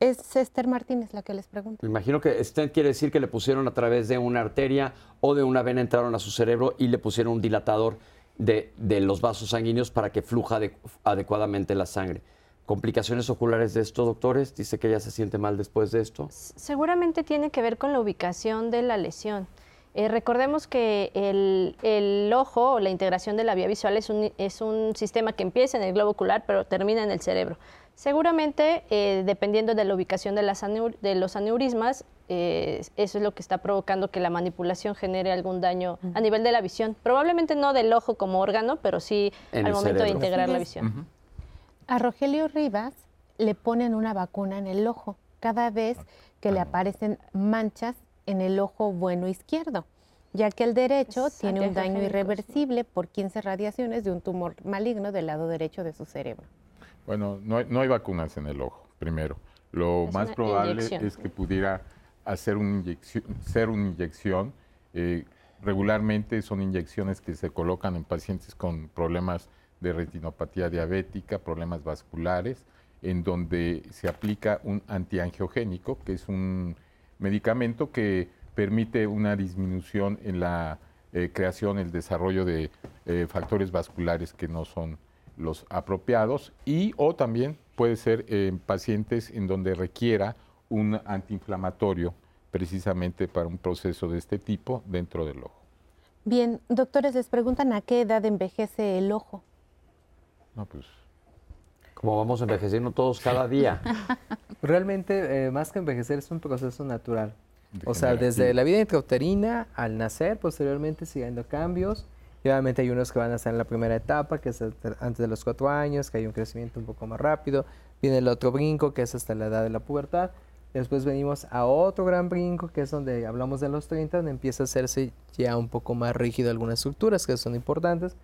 Es Esther Martínez la que les pregunta. Me imagino que stent quiere decir que le pusieron a través de una arteria o de una vena entraron a su cerebro y le pusieron un dilatador de, los vasos sanguíneos para que fluja adecuadamente la sangre. ¿Complicaciones oculares de esto, doctores? Dice que ella se siente mal después de esto. Seguramente tiene que ver con la ubicación de la lesión. Eh, recordemos que el, ojo o la integración de la vía visual es un, es un, sistema que empieza en el globo ocular pero termina en el cerebro. Seguramente, eh, dependiendo de la ubicación de, las de los aneurismas, eh, eso es lo que está provocando que la manipulación genere algún daño a nivel de la visión. Probablemente no del ojo como órgano, pero sí al momento de integrar la visión. A Rogelio Rivas le ponen una vacuna en el ojo cada vez que le aparecen manchas en el ojo bueno izquierdo, ya que el derecho tiene un daño irreversible por 15 radiaciones de un tumor maligno del lado derecho de su cerebro. Bueno, no hay, vacunas en el ojo, primero. Lo más probable es que pudiera hacer inyección, ser una inyección. Eh, regularmente son inyecciones que se colocan en pacientes con problemas de retinopatía diabética, problemas vasculares, en donde se aplica un antiangiogénico, que es un medicamento que permite una disminución en la eh, creación, el desarrollo de eh, factores vasculares que no son los apropiados y o también puede ser en pacientes en donde requiera un antiinflamatorio precisamente para un proceso de este tipo dentro del ojo. Bien, doctores, les preguntan a qué edad envejece el ojo. No, pues como vamos envejeciendo todos cada día. Realmente, eh, más que envejecer, es un proceso natural. O sea, desde la vida intrauterina al nacer, posteriormente siguiendo cambios. Y obviamente hay unos que van a estar en la primera etapa, que es antes de los cuatro años, que hay un crecimiento un poco más rápido. Viene el otro brinco, que es hasta la edad de la pubertad. Después venimos a otro gran brinco, que es donde hablamos de los 30, donde empieza a hacerse ya un poco más rígido algunas estructuras que son importantes.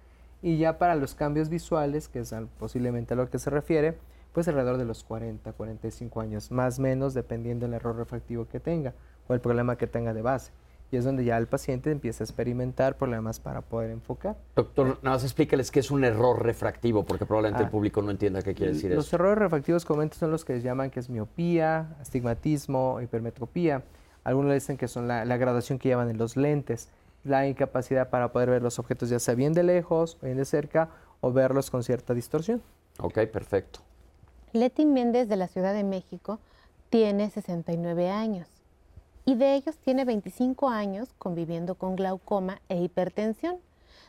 Y ya para los cambios visuales, que es posiblemente a lo que se refiere, pues alrededor de los 40, 45 años, más o menos dependiendo del error refractivo que tenga o el problema que tenga de base. Y es donde ya el paciente empieza a experimentar problemas para poder enfocar. Doctor, nada más explícales qué es un error refractivo, porque probablemente el ah, público no entienda qué quiere decir los eso. Los errores refractivos comento son los que llaman que es miopía, astigmatismo, hipermetropía. Algunos dicen que son la, la graduación que llevan en los lentes la incapacidad para poder ver los objetos ya sea bien de lejos o bien de cerca o verlos con cierta distorsión. Ok, perfecto. Leti Méndez de la Ciudad de México tiene 69 años y de ellos tiene 25 años conviviendo con glaucoma e hipertensión.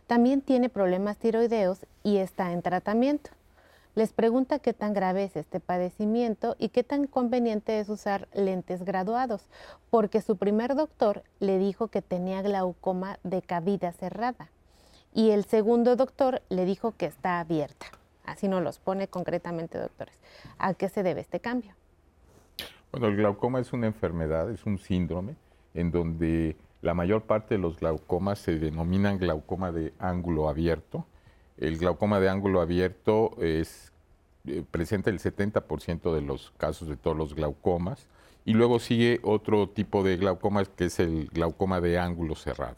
También tiene problemas tiroideos y está en tratamiento. Les pregunta qué tan grave es este padecimiento y qué tan conveniente es usar lentes graduados, porque su primer doctor le dijo que tenía glaucoma de cavidad cerrada y el segundo doctor le dijo que está abierta. Así nos los pone concretamente, doctores. ¿A qué se debe este cambio? Bueno, el glaucoma es una enfermedad, es un síndrome en donde la mayor parte de los glaucomas se denominan glaucoma de ángulo abierto el glaucoma de ángulo abierto es, eh, presenta el 70% de los casos de todos los glaucomas y luego sigue otro tipo de glaucoma que es el glaucoma de ángulo cerrado.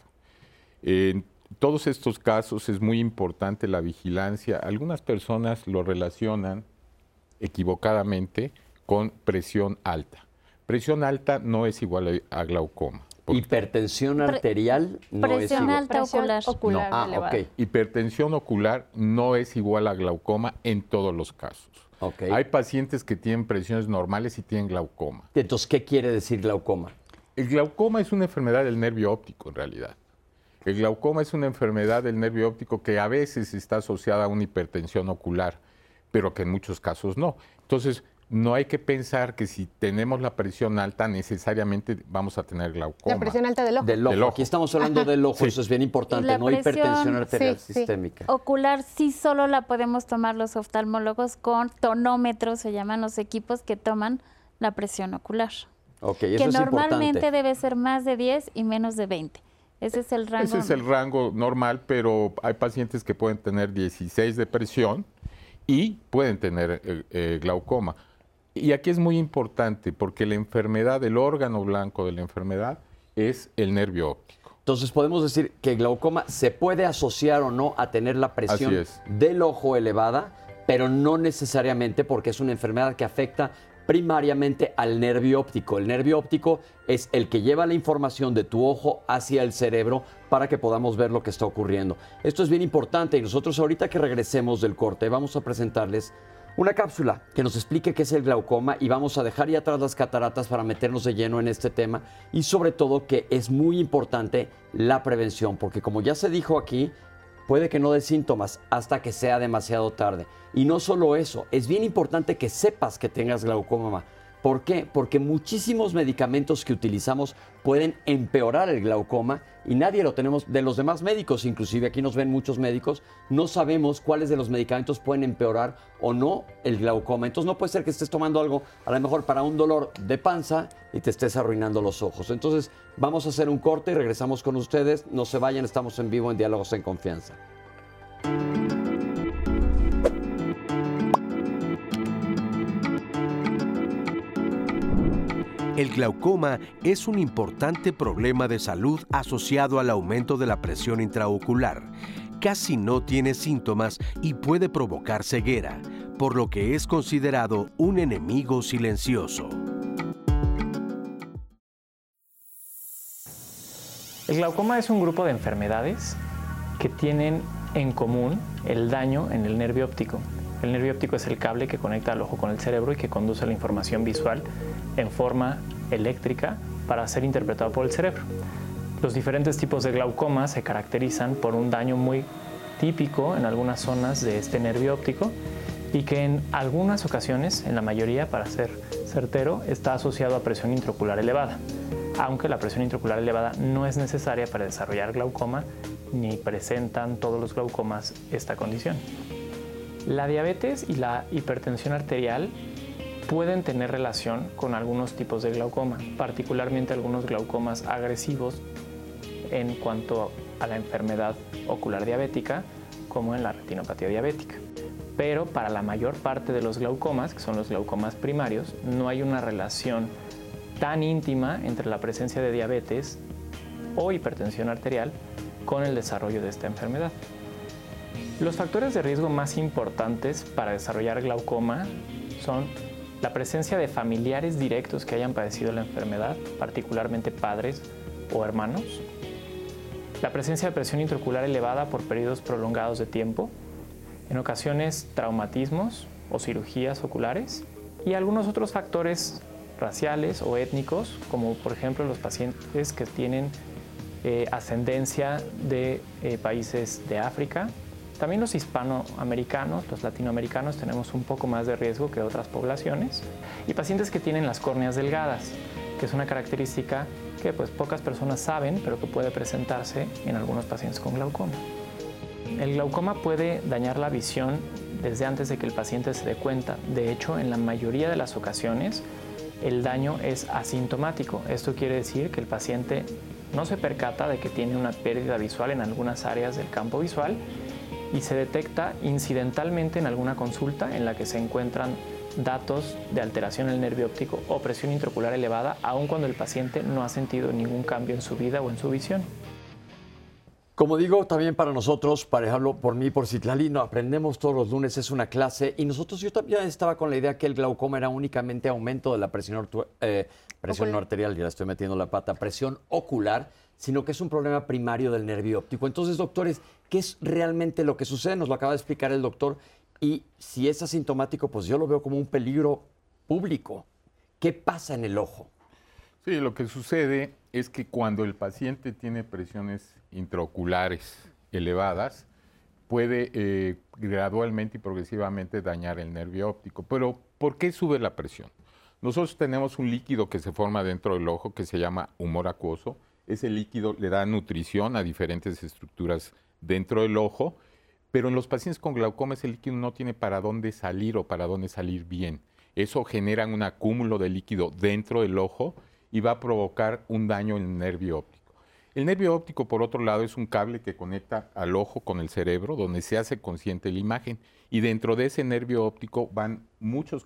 En todos estos casos es muy importante la vigilancia. Algunas personas lo relacionan equivocadamente con presión alta. Presión alta no es igual a glaucoma. Hipertensión arterial no es igual. alta ocular. ocular Ah, ok. Hipertensión ocular no es igual a glaucoma en todos los casos. Ok. Hay pacientes que tienen presiones normales y tienen glaucoma. Entonces, ¿qué quiere decir glaucoma? El glaucoma es una enfermedad del nervio óptico en realidad. El glaucoma es una enfermedad del nervio óptico que a veces está asociada a una hipertensión ocular, pero que en muchos casos no. Entonces, no hay que pensar que si tenemos la presión alta necesariamente vamos a tener glaucoma. La presión alta del ojo. Del ojo. Del ojo. Aquí estamos hablando del ojo, Sí. eso es bien importante, la no presión, hipertensión arterial sí, sí. sistémica. Ocular sí solo la podemos tomar los oftalmólogos con tonómetros, se llaman los equipos que toman la presión ocular. Ok, eso que es normalmente importante. debe ser más de 10 y menos de 20. Ese es el rango. Ese es el rango normal, pero hay pacientes que pueden tener 16 de presión y pueden tener eh, eh, glaucoma. Y aquí es muy importante porque la enfermedad, el órgano blanco de la enfermedad es el nervio óptico. Entonces podemos decir que glaucoma se puede asociar o no a tener la presión del ojo elevada, pero no necesariamente porque es una enfermedad que afecta primariamente al nervio óptico. El nervio óptico es el que lleva la información de tu ojo hacia el cerebro para que podamos ver lo que está ocurriendo. Esto es bien importante y nosotros ahorita que regresemos del corte vamos a presentarles una cápsula que nos explique qué es el glaucoma y vamos a dejar ya atrás las cataratas para meternos de lleno en este tema y sobre todo que es muy importante la prevención, porque como ya se dijo aquí, puede que no dé síntomas hasta que sea demasiado tarde. Y no solo eso, es bien importante que sepas que tengas glaucoma. ¿Por qué? Porque muchísimos medicamentos que utilizamos pueden empeorar el glaucoma y nadie lo tenemos de los demás médicos, inclusive aquí nos ven muchos médicos, no sabemos cuáles de los medicamentos pueden empeorar o no el glaucoma. Entonces no puede ser que estés tomando algo a lo mejor para un dolor de panza y te estés arruinando los ojos. Entonces vamos a hacer un corte y regresamos con ustedes. No se vayan, estamos en vivo en Diálogos en Confianza. El glaucoma es un importante problema de salud asociado al aumento de la presión intraocular. Casi no tiene síntomas y puede provocar ceguera, por lo que es considerado un enemigo silencioso. El glaucoma es un grupo de enfermedades que tienen en común el daño en el nervio óptico. El nervio óptico es el cable que conecta al ojo con el cerebro y que conduce la información visual en forma eléctrica para ser interpretado por el cerebro. Los diferentes tipos de glaucoma se caracterizan por un daño muy típico en algunas zonas de este nervio óptico y que en algunas ocasiones, en la mayoría para ser certero, está asociado a presión intraocular elevada, aunque la presión intraocular elevada no es necesaria para desarrollar glaucoma ni presentan todos los glaucomas esta condición. La diabetes y la hipertensión arterial pueden tener relación con algunos tipos de glaucoma, particularmente algunos glaucomas agresivos en cuanto a la enfermedad ocular diabética, como en la retinopatía diabética. Pero para la mayor parte de los glaucomas, que son los glaucomas primarios, no hay una relación tan íntima entre la presencia de diabetes o hipertensión arterial con el desarrollo de esta enfermedad. Los factores de riesgo más importantes para desarrollar glaucoma son la presencia de familiares directos que hayan padecido la enfermedad, particularmente padres o hermanos, la presencia de presión intraocular elevada por periodos prolongados de tiempo, en ocasiones traumatismos o cirugías oculares. Y algunos otros factores raciales o étnicos, como por ejemplo los pacientes que tienen eh, ascendencia de eh, países de África. También los hispanoamericanos, los latinoamericanos tenemos un poco más de riesgo que otras poblaciones. Y pacientes que tienen las córneas delgadas, que es una característica que pues pocas personas saben, pero que puede presentarse en algunos pacientes con glaucoma. El glaucoma puede dañar la visión desde antes de que el paciente se dé cuenta. De hecho, en la mayoría de las ocasiones, el daño es asintomático. Esto quiere decir que el paciente no se percata de que tiene una pérdida visual en algunas áreas del campo visual y se detecta incidentalmente en alguna consulta en la que se encuentran datos de alteración en el nervio óptico o presión intraocular elevada, aun cuando el paciente no ha sentido ningún cambio en su vida o en su visión. Como digo, también para nosotros, para dejarlo por mí, por Citlalino, aprendemos todos los lunes, es una clase, y nosotros, yo también estaba con la idea que el glaucoma era únicamente aumento de la presión, eh, presión no arterial, ya estoy metiendo la pata, presión ocular, sino que es un problema primario del nervio óptico. Entonces, doctores, ¿qué es realmente lo que sucede? Nos lo acaba de explicar el doctor, y si es asintomático, pues yo lo veo como un peligro público. ¿Qué pasa en el ojo? Sí, lo que sucede es que cuando el paciente tiene presiones intraoculares elevadas, puede eh, gradualmente y progresivamente dañar el nervio óptico. Pero, ¿por qué sube la presión? Nosotros tenemos un líquido que se forma dentro del ojo que se llama humor acuoso. Ese líquido le da nutrición a diferentes estructuras dentro del ojo, pero en los pacientes con glaucoma ese líquido no tiene para dónde salir o para dónde salir bien. Eso genera un acúmulo de líquido dentro del ojo y va a provocar un daño en el nervio óptico. El nervio óptico, por otro lado, es un cable que conecta al ojo con el cerebro, donde se hace consciente la imagen. Y dentro de ese nervio óptico van muchos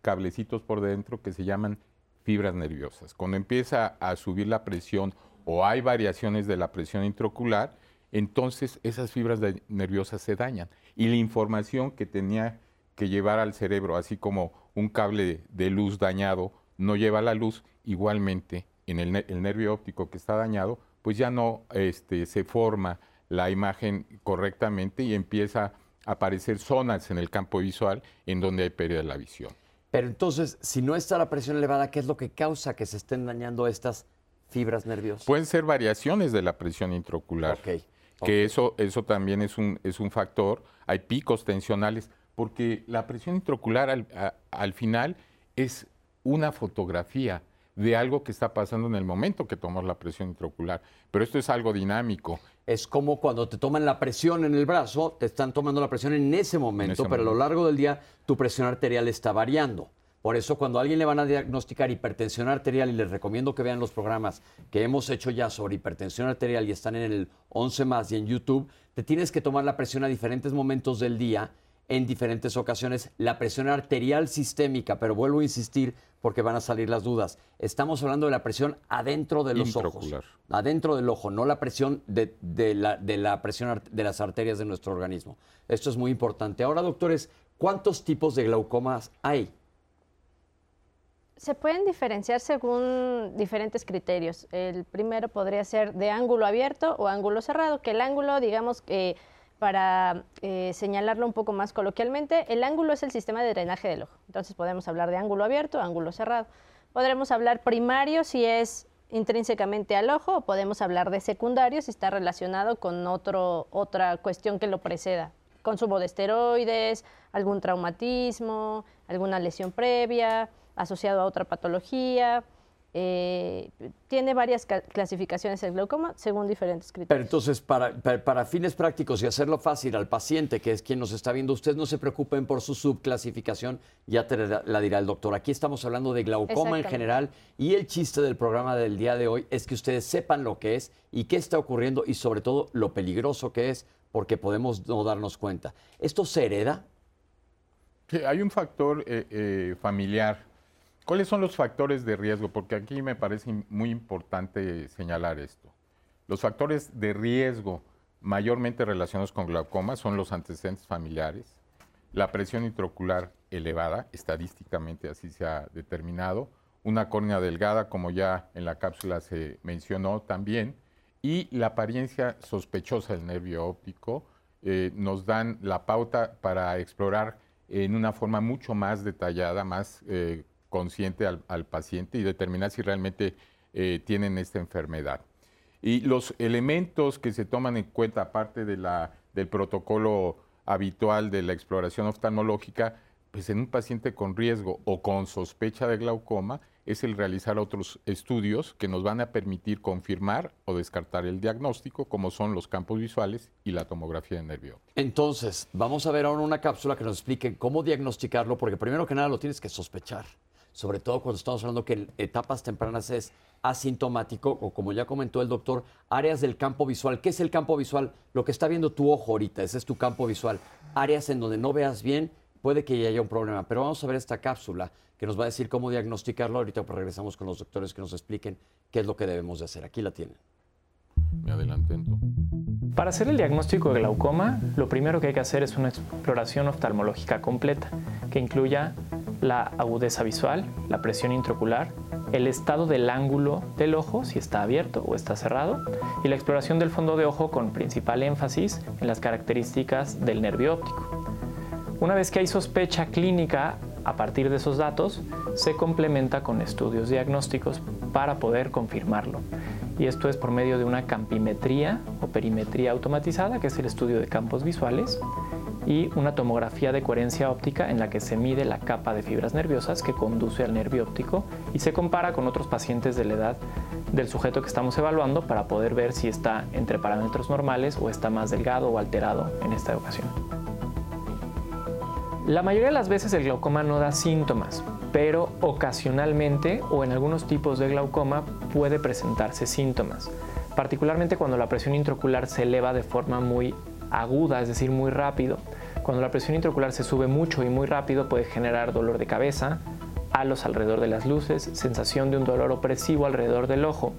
cablecitos por dentro que se llaman fibras nerviosas. Cuando empieza a subir la presión o hay variaciones de la presión intraocular, entonces esas fibras nerviosas se dañan. Y la información que tenía que llevar al cerebro, así como un cable de luz dañado no lleva la luz, igualmente en el, nervio óptico que está dañado, pues ya no este, se forma la imagen correctamente y empieza a aparecer zonas en el campo visual en donde hay pérdida de la visión. Pero entonces, si no está la presión elevada, ¿qué es lo que causa que se estén dañando estas fibras nerviosas? Pueden ser variaciones de la presión intraocular. Que eso, eso también es un, es un factor. Hay picos tensionales, porque la presión intraocular al, al final es una fotografía de algo que está pasando en el momento que tomas la presión intraocular. Pero esto es algo dinámico. Es como cuando te toman la presión en el brazo, te están tomando la presión en ese momento, pero a lo largo del día tu presión arterial está variando. Por eso cuando a alguien le van a diagnosticar hipertensión arterial, y les recomiendo que vean los programas que hemos hecho ya sobre hipertensión arterial y están en el 11 más y en YouTube, te tienes que tomar la presión a diferentes momentos del día en diferentes ocasiones la presión arterial sistémica, pero vuelvo a insistir porque van a salir las dudas. Estamos hablando de la presión adentro de los ojos. Adentro del ojo, no la presión de, la, de la presión de las arterias de nuestro organismo. Esto es muy importante. Ahora, doctores, ¿cuántos tipos de glaucomas hay? Se pueden diferenciar según diferentes criterios. El primero podría ser de ángulo abierto o ángulo cerrado, que el ángulo, digamos, que para eh, señalarlo un poco más coloquialmente, el ángulo es el sistema de drenaje del ojo. Entonces podemos hablar de ángulo abierto, ángulo cerrado. Podremos hablar primario si es intrínsecamente al ojo o podemos hablar de secundario si está relacionado con otro, otra cuestión que lo preceda. Consumo de esteroides, algún traumatismo, alguna lesión previa, asociado a otra patología, eh, tiene varias clasificaciones el glaucoma según diferentes criterios. Pero entonces, para, para, fines prácticos y hacerlo fácil al paciente, que es quien nos está viendo, ustedes no se preocupen por su subclasificación, ya te la dirá el doctor. Aquí estamos hablando de glaucoma en general y el chiste del programa del día de hoy es que ustedes sepan lo que es y qué está ocurriendo y sobre todo lo peligroso que es porque podemos no darnos cuenta. ¿Esto se hereda? Sí, hay un factor eh, eh, familiar ¿Cuáles son los factores de riesgo? Porque aquí me parece muy importante señalar esto. Los factores de riesgo mayormente relacionados con glaucoma son los antecedentes familiares, la presión intraocular elevada, estadísticamente así se ha determinado, una córnea delgada, como ya en la cápsula se mencionó también, y la apariencia sospechosa del nervio óptico eh, nos dan la pauta para explorar en una forma mucho más detallada, más eh, consciente al, paciente y determinar si realmente eh, tienen esta enfermedad. Y los elementos que se toman en cuenta, aparte de la, del protocolo habitual de la exploración oftalmológica, pues en un paciente con riesgo o con sospecha de glaucoma, es el realizar otros estudios que nos van a permitir confirmar o descartar el diagnóstico, como son los campos visuales y la tomografía de nervio. Entonces, vamos a ver ahora una cápsula que nos explique cómo diagnosticarlo, porque primero que nada lo tienes que sospechar, sobre todo cuando estamos hablando que etapas tempranas es asintomático o como ya comentó el doctor, áreas del campo visual. ¿Qué es el campo visual? Lo que está viendo tu ojo ahorita, ese es tu campo visual. Áreas en donde no veas bien, puede que haya un problema, pero vamos a ver esta cápsula que nos va a decir cómo diagnosticarlo. Ahorita regresamos con los doctores que nos expliquen qué es lo que debemos de hacer. Aquí la tienen. Me adelanté Para hacer el diagnóstico de glaucoma, lo primero que hay que hacer es una exploración oftalmológica completa, que incluya la agudeza visual, la presión intraocular, el estado del ángulo del ojo, si está abierto o está cerrado, y la exploración del fondo de ojo con principal énfasis en las características del nervio óptico. Una vez que hay sospecha clínica a partir de esos datos, se complementa con estudios diagnósticos para poder confirmarlo. Y esto es por medio de una campimetría o perimetría automatizada, que es el estudio de campos visuales, y una tomografía de coherencia óptica en la que se mide la capa de fibras nerviosas que conduce al nervio óptico y se compara con otros pacientes de la edad del sujeto que estamos evaluando para poder ver si está entre parámetros normales o está más delgado o alterado en esta ocasión. La mayoría de las veces el glaucoma no da síntomas, pero ocasionalmente o en algunos tipos de glaucoma puede presentarse síntomas, particularmente cuando la presión intraocular se eleva de forma muy aguda, es decir, muy rápido. Cuando la presión intraocular se sube mucho y muy rápido puede generar dolor de cabeza, halos alrededor de las luces, sensación de un dolor opresivo alrededor del ojo.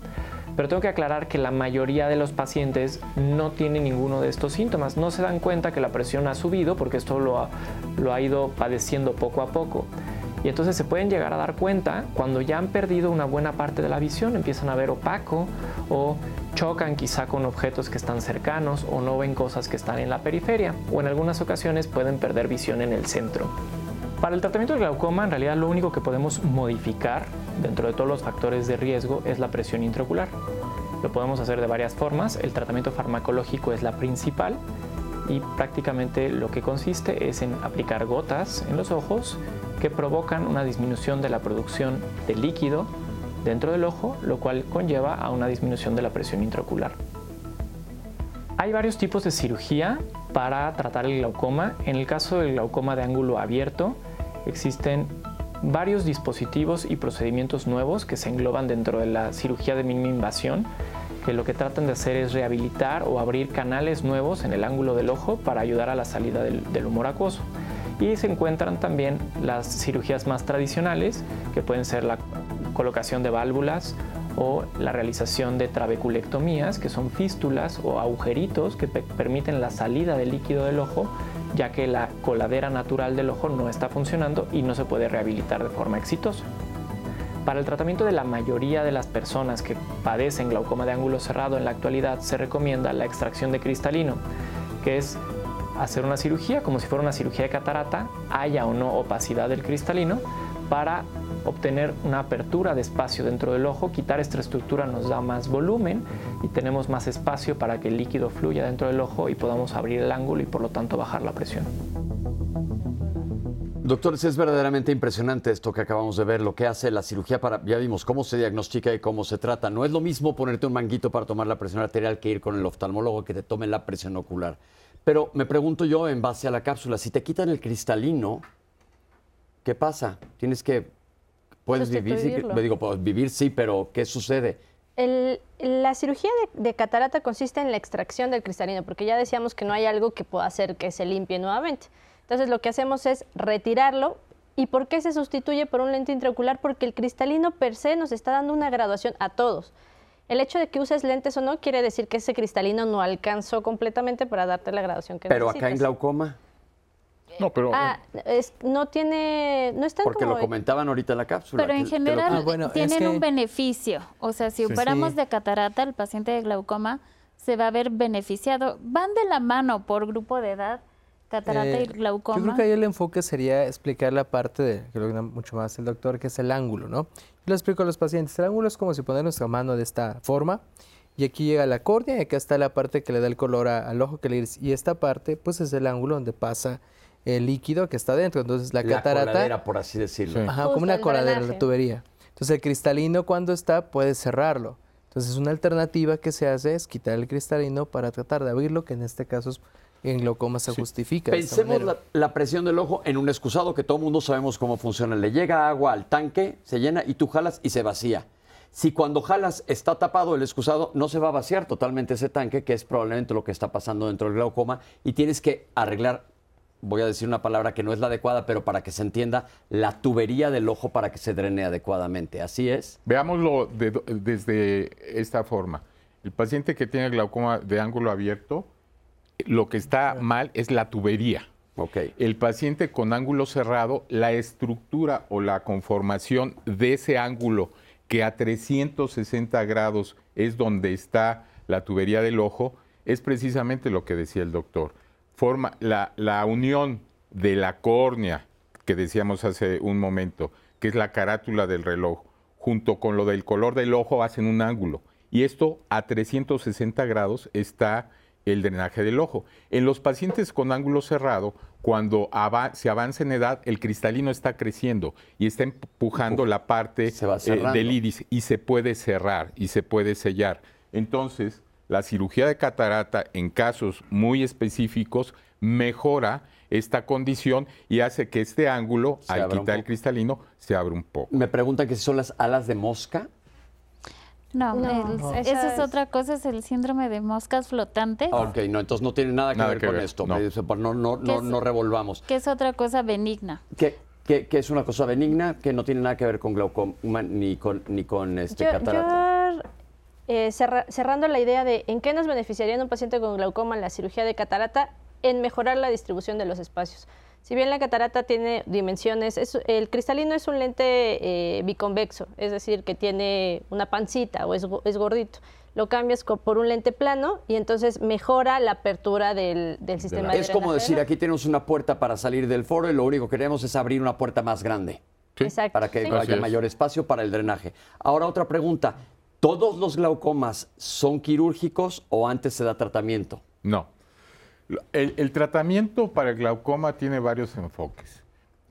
Pero tengo que aclarar que la mayoría de los pacientes no tienen ninguno de estos síntomas. No se dan cuenta que la presión ha subido porque esto lo ha, lo ha ido padeciendo poco a poco. Y entonces se pueden llegar a dar cuenta cuando ya han perdido una buena parte de la visión, empiezan a ver opaco o chocan quizá con objetos que están cercanos o no ven cosas que están en la periferia o en algunas ocasiones pueden perder visión en el centro. Para el tratamiento del glaucoma, en realidad lo único que podemos modificar dentro de todos los factores de riesgo es la presión intraocular. Lo podemos hacer de varias formas. El tratamiento farmacológico es la principal y prácticamente lo que consiste es en aplicar gotas en los ojos que provocan una disminución de la producción de líquido dentro del ojo, lo cual conlleva a una disminución de la presión intraocular. Hay varios tipos de cirugía para tratar el glaucoma. En el caso del glaucoma de ángulo abierto, existen varios dispositivos y procedimientos nuevos que se engloban dentro de la cirugía de mínima invasión, que lo que tratan de hacer es rehabilitar o abrir canales nuevos en el ángulo del ojo para ayudar a la salida del, humor acuoso. Y se encuentran también las cirugías más tradicionales, que pueden ser la colocación de válvulas o la realización de trabeculectomías, que son fístulas o agujeritos que permiten la salida del líquido del ojo ya que la coladera natural del ojo no está funcionando y no se puede rehabilitar de forma exitosa. Para el tratamiento de la mayoría de las personas que padecen glaucoma de ángulo cerrado en la actualidad se recomienda la extracción de cristalino, que es hacer una cirugía como si fuera una cirugía de catarata, haya o no opacidad del cristalino, para obtener una apertura de espacio dentro del ojo. Quitar esta estructura nos da más volumen y tenemos más espacio para que el líquido fluya dentro del ojo y podamos abrir el ángulo y por lo tanto bajar la presión. Doctores, es verdaderamente impresionante esto que acabamos de ver, lo que hace la cirugía para, ya vimos cómo se diagnostica y cómo se trata. No es lo mismo ponerte un manguito para tomar la presión arterial que ir con el oftalmólogo que te tome la presión ocular. Pero me pregunto yo, en base a la cápsula, si te quitan el cristalino, ¿qué pasa? Tienes que Puedes vivir, sí, digo, puedes vivir sí, pero ¿qué sucede? la cirugía de, catarata consiste en la extracción del cristalino, porque ya decíamos que no hay algo que pueda hacer que se limpie nuevamente. Entonces lo que hacemos es retirarlo. ¿Y por qué se sustituye por un lente intraocular? Porque el cristalino per se nos está dando una graduación a todos. El hecho de que uses lentes o no quiere decir que ese cristalino no alcanzó completamente para darte la graduación que Pero necesitas. Pero acá en glaucoma. No, pero. Ah, no tiene. No está Porque lo comentaban ahorita en la cápsula. Pero en general ah, tienen un beneficio. O sea, si operamos de catarata, el paciente de glaucoma se va a ver beneficiado. Van de la mano por grupo de edad, catarata y eh, glaucoma. Yo creo que ahí el enfoque sería explicar la parte de, que lo mucho más el doctor, que es el ángulo, ¿no? Yo le explico a los pacientes: el ángulo es como si poner nuestra mano de esta forma Y aquí llega la córnea y acá está la parte que le da el color al ojo que le iris. Y esta parte, pues es el ángulo donde pasa el líquido que está dentro. Entonces la, la catarata... coladera, por así decirlo. Ajá, como una coladera, la tubería. Entonces el cristalino cuando está puede cerrarlo. Entonces una alternativa que se hace es quitar el cristalino para tratar de abrirlo, que en este caso en glaucoma se justifica. Pensemos la, la, presión del ojo en un excusado que todo el mundo sabemos cómo funciona. Le llega agua al tanque, se llena y tú jalas y se vacía. Si cuando jalas está tapado el excusado, no se va a vaciar totalmente ese tanque, que es probablemente lo que está pasando dentro del glaucoma, y tienes que arreglar, voy a decir una palabra que no es la adecuada, pero para que se entienda, la tubería del ojo para que se drene adecuadamente. ¿Así es? Veámoslo de, desde esta forma. El paciente que tiene glaucoma de ángulo abierto, lo que está mal es la tubería. Okay. El paciente con ángulo cerrado, la estructura o la conformación de ese ángulo que a 360 grados es donde está la tubería del ojo, es precisamente lo que decía el doctor. Forma la, la unión de la córnea, que decíamos hace un momento, que es la carátula del reloj, junto con lo del color del ojo, hacen un ángulo. Y esto a 360 grados está el drenaje del ojo. En los pacientes con ángulo cerrado, cuando se avanza en edad, el cristalino está creciendo y está empujando la parte eh, del iris y se puede cerrar y se puede sellar. Entonces, la cirugía de catarata en casos muy específicos mejora esta condición y hace que este ángulo, al quitar el cristalino, se abra un poco. Me preguntan que si son las alas de mosca. No, esa, es, otra cosa, es el síndrome de moscas flotantes. Ok, no, entonces no tiene nada que ver con esto. No, no, no, no, no, revolvamos. Que es otra cosa benigna. ¿Qué, qué, es una cosa benigna que no tiene nada que ver con glaucoma ni con, ni con este catarata? Eh, cerrando la idea de en qué nos beneficiaría en un paciente con glaucoma la cirugía de catarata, en mejorar la distribución de los espacios. Si bien la catarata tiene dimensiones, el cristalino es un lente eh, biconvexo, es decir, que tiene una pancita o es, gordito. Lo cambias por un lente plano y entonces mejora la apertura del, sistema de Es como decir, aquí tenemos una puerta para salir del foro y lo único que queremos es abrir una puerta más grande. Exacto. Para que haya mayor espacio para el drenaje. Ahora otra pregunta, ¿todos los glaucomas son quirúrgicos o antes se da tratamiento? No. El, tratamiento para el glaucoma tiene varios enfoques.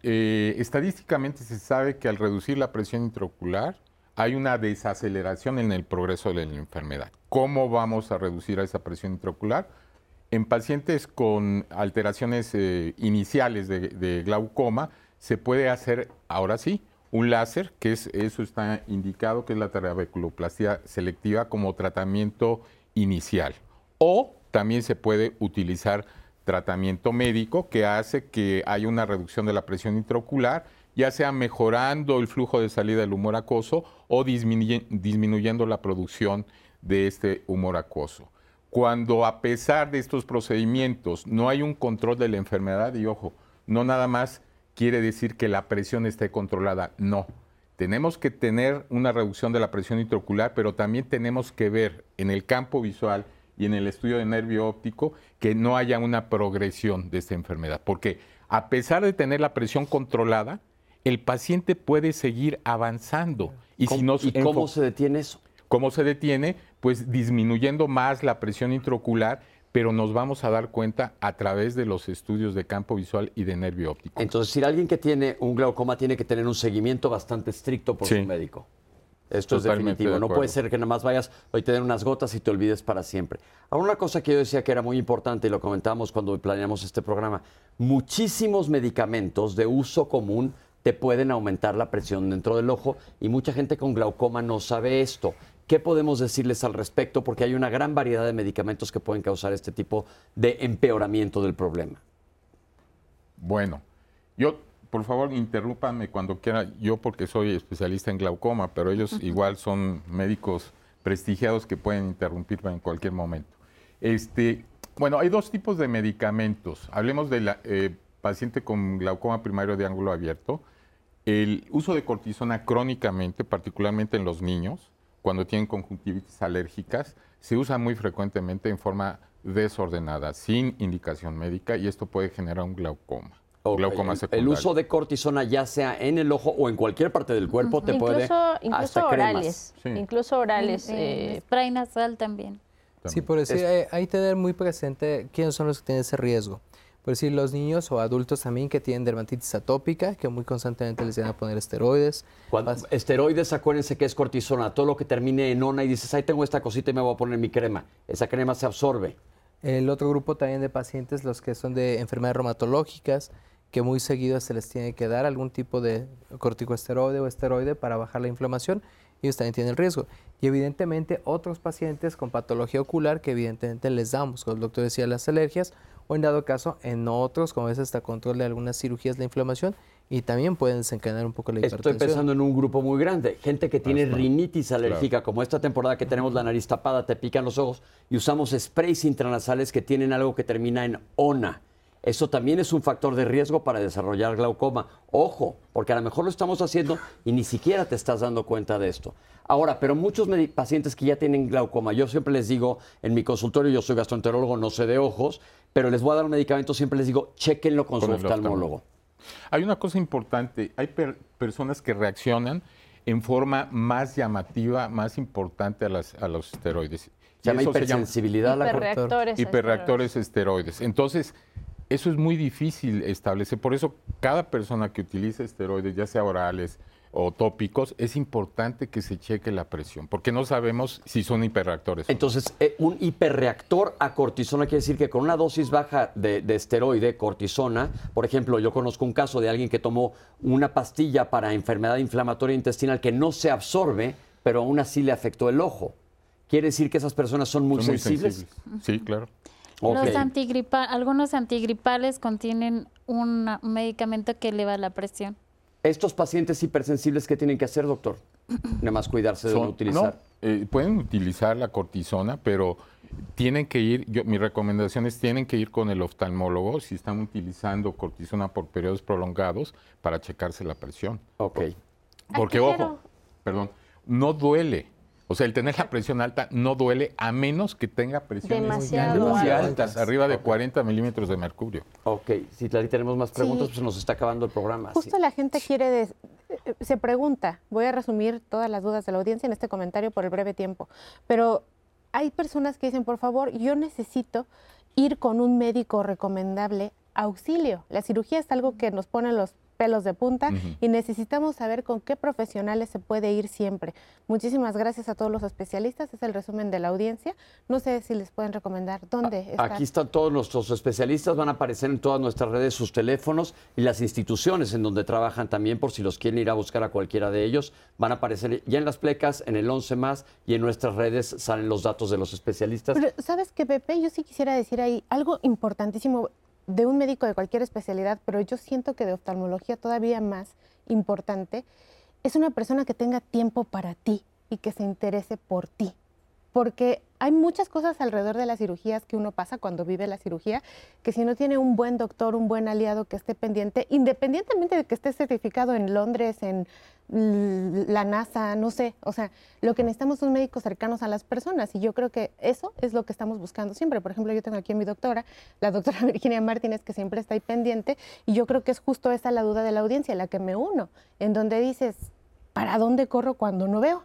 Eh, estadísticamente se sabe que al reducir la presión intraocular hay una desaceleración en el progreso de la enfermedad. ¿Cómo vamos a reducir esa presión intraocular? En pacientes con alteraciones eh, iniciales de, glaucoma se puede hacer, ahora sí, un láser, que es, eso está indicado, que es la trabeculoplastia selectiva como tratamiento inicial. O también se puede utilizar tratamiento médico que hace que haya una reducción de la presión intraocular, ya sea mejorando el flujo de salida del humor acuoso o disminuyendo la producción de este humor acuoso. Cuando a pesar de estos procedimientos no hay un control de la enfermedad, y ojo, no nada más quiere decir que la presión esté controlada, no. Tenemos que tener una reducción de la presión intraocular, pero también tenemos que ver en el campo visual y en el estudio de nervio óptico que no haya una progresión de esta enfermedad. Porque a pesar de tener la presión controlada, el paciente puede seguir avanzando. ¿Y, si no, ¿y cómo se detiene eso? ¿Cómo se detiene? Pues disminuyendo más la presión intraocular, pero nos vamos a dar cuenta a través de los estudios de campo visual y de nervio óptico. Entonces, si alguien que tiene un glaucoma tiene que tener un seguimiento bastante estricto por su médico. Esto es definitivo. no puede ser que nada más vayas, hoy te den unas gotas y te olvides para siempre. Ahora, una cosa que yo decía que era muy importante y lo comentamos cuando planeamos este programa, muchísimos medicamentos de uso común te pueden aumentar la presión dentro del ojo y mucha gente con glaucoma no sabe esto. ¿Qué podemos decirles al respecto? Porque hay una gran variedad de medicamentos que pueden causar este tipo de empeoramiento del problema. Bueno, yo por favor, interrúpanme cuando quiera, yo porque soy especialista en glaucoma, pero ellos igual son médicos prestigiados que pueden interrumpirme en cualquier momento. Este, bueno, hay dos tipos de medicamentos. Hablemos del eh, paciente con glaucoma primario de ángulo abierto. El uso de cortisona crónicamente, particularmente en los niños, cuando tienen conjuntivitis alérgicas, se usa muy frecuentemente en forma desordenada, sin indicación médica, y esto puede generar un glaucoma. Glaucoma secundario. El uso de cortisona, ya sea en el ojo o en cualquier parte del cuerpo, te puede. Incluso hasta orales. cremas. Incluso orales. Eh, eh, spray nasal también. Sí, por decir, Es- hay, hay que tener muy presente quiénes son los que tienen ese riesgo. Por decir, los niños o adultos también que tienen dermatitis atópica, que muy constantemente les van a poner esteroides. Cuando- esteroides, acuérdense que es cortisona. Todo lo que termine en ona y dices, ahí tengo esta cosita y me voy a poner mi crema. Esa crema se absorbe. El otro grupo también de pacientes, los que son de enfermedades reumatológicas, que muy seguido se les tiene que dar algún tipo de corticosteroide o esteroide para bajar la inflamación, ellos también tienen el riesgo. Y evidentemente otros pacientes con patología ocular que evidentemente les damos, como el doctor decía, las alergias, o en dado caso en otros, como veces hasta control de algunas cirugías de inflamación, y también pueden desencadenar un poco la Estoy hipertensión. pensando en un grupo muy grande. Gente que tiene rinitis alérgica, como esta temporada que tenemos la nariz tapada, te pican los ojos, y usamos sprays intranasales que tienen algo que termina en ONA. Eso también es un factor de riesgo para desarrollar glaucoma. Ojo, porque a lo mejor lo estamos haciendo y ni siquiera te estás dando cuenta de esto. Ahora, pero muchos pacientes que ya tienen glaucoma, yo siempre les digo en mi consultorio, yo soy gastroenterólogo, no sé de ojos, pero les voy a dar un medicamento, siempre les digo, chéquenlo con, Con su oftalmólogo. Hay una cosa importante, hay per- personas que reaccionan en forma más llamativa, más importante a, las- a los esteroides. Se llama hipersensibilidad a la hiperreactores. a hiperreactores esteroides. Entonces, eso es muy difícil establecer. Por eso, cada persona que utiliza esteroides, ya sea orales o tópicos, es importante que se cheque la presión, porque no sabemos si son hiperreactores. Entonces, eh, un hiperreactor a cortisona quiere decir que con una dosis baja de, de esteroide, cortisona, por ejemplo, yo conozco un caso de alguien que tomó una pastilla para enfermedad inflamatoria intestinal que no se absorbe, pero aún así le afectó el ojo. Quiere decir que esas personas son muy Son muy sensibles. sensibles. Sí, claro. Los antigripa- algunos antigripales contienen un medicamento que eleva la presión. Estos pacientes hipersensibles, ¿qué tienen que hacer, doctor? Nada más cuidarse de no utilizar. no, eh, pueden utilizar la cortisona, pero tienen que ir, yo, mi recomendación es tienen que ir con el oftalmólogo si están utilizando cortisona por periodos prolongados para checarse la presión. Ok. Porque, ojo, perdón, no duele. O sea, el tener la presión alta no duele a menos que tenga presiones Demasiado muy altas. altas, arriba de 40 milímetros de mercurio. Ok, si Lali, tenemos más preguntas, Sí. pues nos está acabando el programa. Justo Sí. la gente quiere, des- eh, se pregunta, voy a resumir todas las dudas de la audiencia en este comentario por el breve tiempo, pero hay personas que dicen, por favor, yo necesito ir con un médico recomendable auxilio. La cirugía es algo que nos pone los pelos de punta y necesitamos saber con qué profesionales se puede ir siempre. Muchísimas gracias a todos los especialistas, es el resumen de la audiencia. No sé si les pueden recomendar dónde está. Aquí están todos nuestros especialistas, van a aparecer en todas nuestras redes sus teléfonos y las instituciones en donde trabajan también, por si los quieren ir a buscar a cualquiera de ellos, van a aparecer ya en las plecas, en el 11 más y en nuestras redes salen los datos de los especialistas. Pero, ¿sabes qué, Pepe? Yo sí quisiera decir ahí algo importantísimo de un médico de cualquier especialidad, pero yo siento que de oftalmología todavía más importante, es una persona que tenga tiempo para ti y que se interese por ti. Porque hay muchas cosas alrededor de las cirugías que uno pasa cuando vive la cirugía, que si no tiene un buen doctor, un buen aliado que esté pendiente, independientemente de que esté certificado en Londres, en la NASA, no sé, o sea, lo que necesitamos son médicos cercanos a las personas y yo creo que eso es lo que estamos buscando siempre. Por ejemplo, yo tengo aquí a mi doctora, la doctora Virginia Martínez, que siempre está ahí pendiente y yo creo que es justo esa la duda de la audiencia, la que me uno, en donde dices, ¿para dónde corro cuando no veo?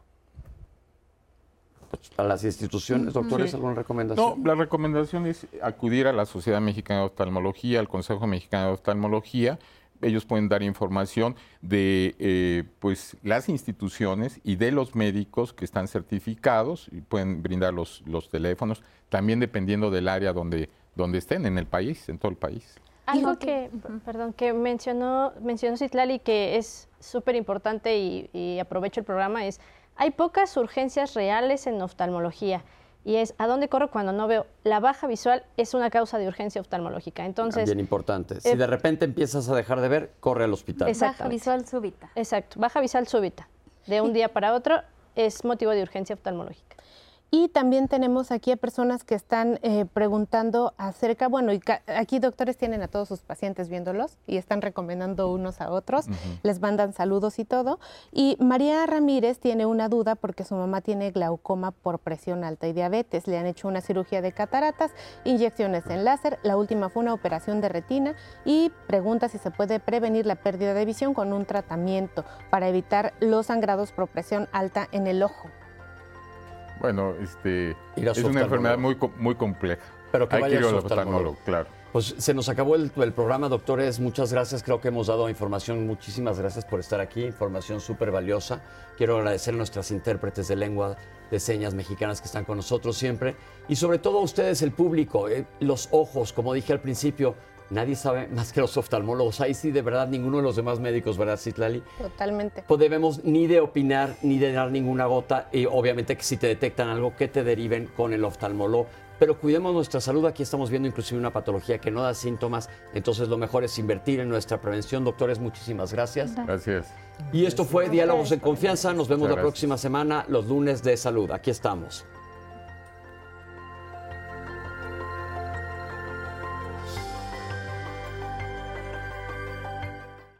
A las instituciones, doctores, Sí. ¿alguna recomendación? No, la recomendación es acudir a la Sociedad Mexicana de Oftalmología, al Consejo Mexicano de Oftalmología. Ellos pueden dar información de eh, pues, las instituciones y de los médicos que están certificados y pueden brindar los, los teléfonos, también dependiendo del área donde, donde estén en el país, en todo el país. Algo Dijo que, perdón, que mencionó, mencionó Citlali que es súper importante y, y aprovecho el programa es, hay pocas urgencias reales en oftalmología y es, ¿a dónde corro cuando no veo? La baja visual es una causa de urgencia oftalmológica. Entonces, Bien importante. Si eh, de repente empiezas a dejar de ver, corre al hospital. Baja visual súbita. exacto, baja visual súbita, de un día para otro, es motivo de urgencia oftalmológica. Y también tenemos aquí a personas que están eh, preguntando acerca, bueno, y aquí doctores tienen a todos sus pacientes viéndolos y están recomendando unos a otros, les mandan saludos y todo. Y María Ramírez tiene una duda porque su mamá tiene glaucoma por presión alta y diabetes. Le han hecho una cirugía de cataratas, inyecciones en láser, la última fue una operación de retina y pregunta si se puede prevenir la pérdida de visión con un tratamiento para evitar los sangrados por presión alta en el ojo. Bueno, este, es una enfermedad muy, muy compleja. Pero que Hay vaya que ir al oftalmólogo, claro. Pues se nos acabó el, el, programa, doctores. Muchas gracias. Creo que hemos dado información. Muchísimas gracias por estar aquí. Información súper valiosa. Quiero agradecer a nuestras intérpretes de lengua de señas mexicanas que están con nosotros siempre. Y sobre todo a ustedes, el público, eh, los ojos, como dije al principio. Nadie sabe más que los oftalmólogos. Ahí sí, de verdad, ninguno de los demás médicos, ¿verdad, Citlali? Totalmente. Pues debemos ni de opinar, ni de dar ninguna gota. Y obviamente que si te detectan algo, que te deriven con el oftalmólogo. Pero cuidemos nuestra salud. Aquí estamos viendo inclusive una patología que no da síntomas. Entonces lo mejor es invertir en nuestra prevención. Doctores, muchísimas gracias. Gracias. Y esto fue Diálogos en Confianza. Nos vemos la próxima semana, los lunes de salud. Aquí estamos.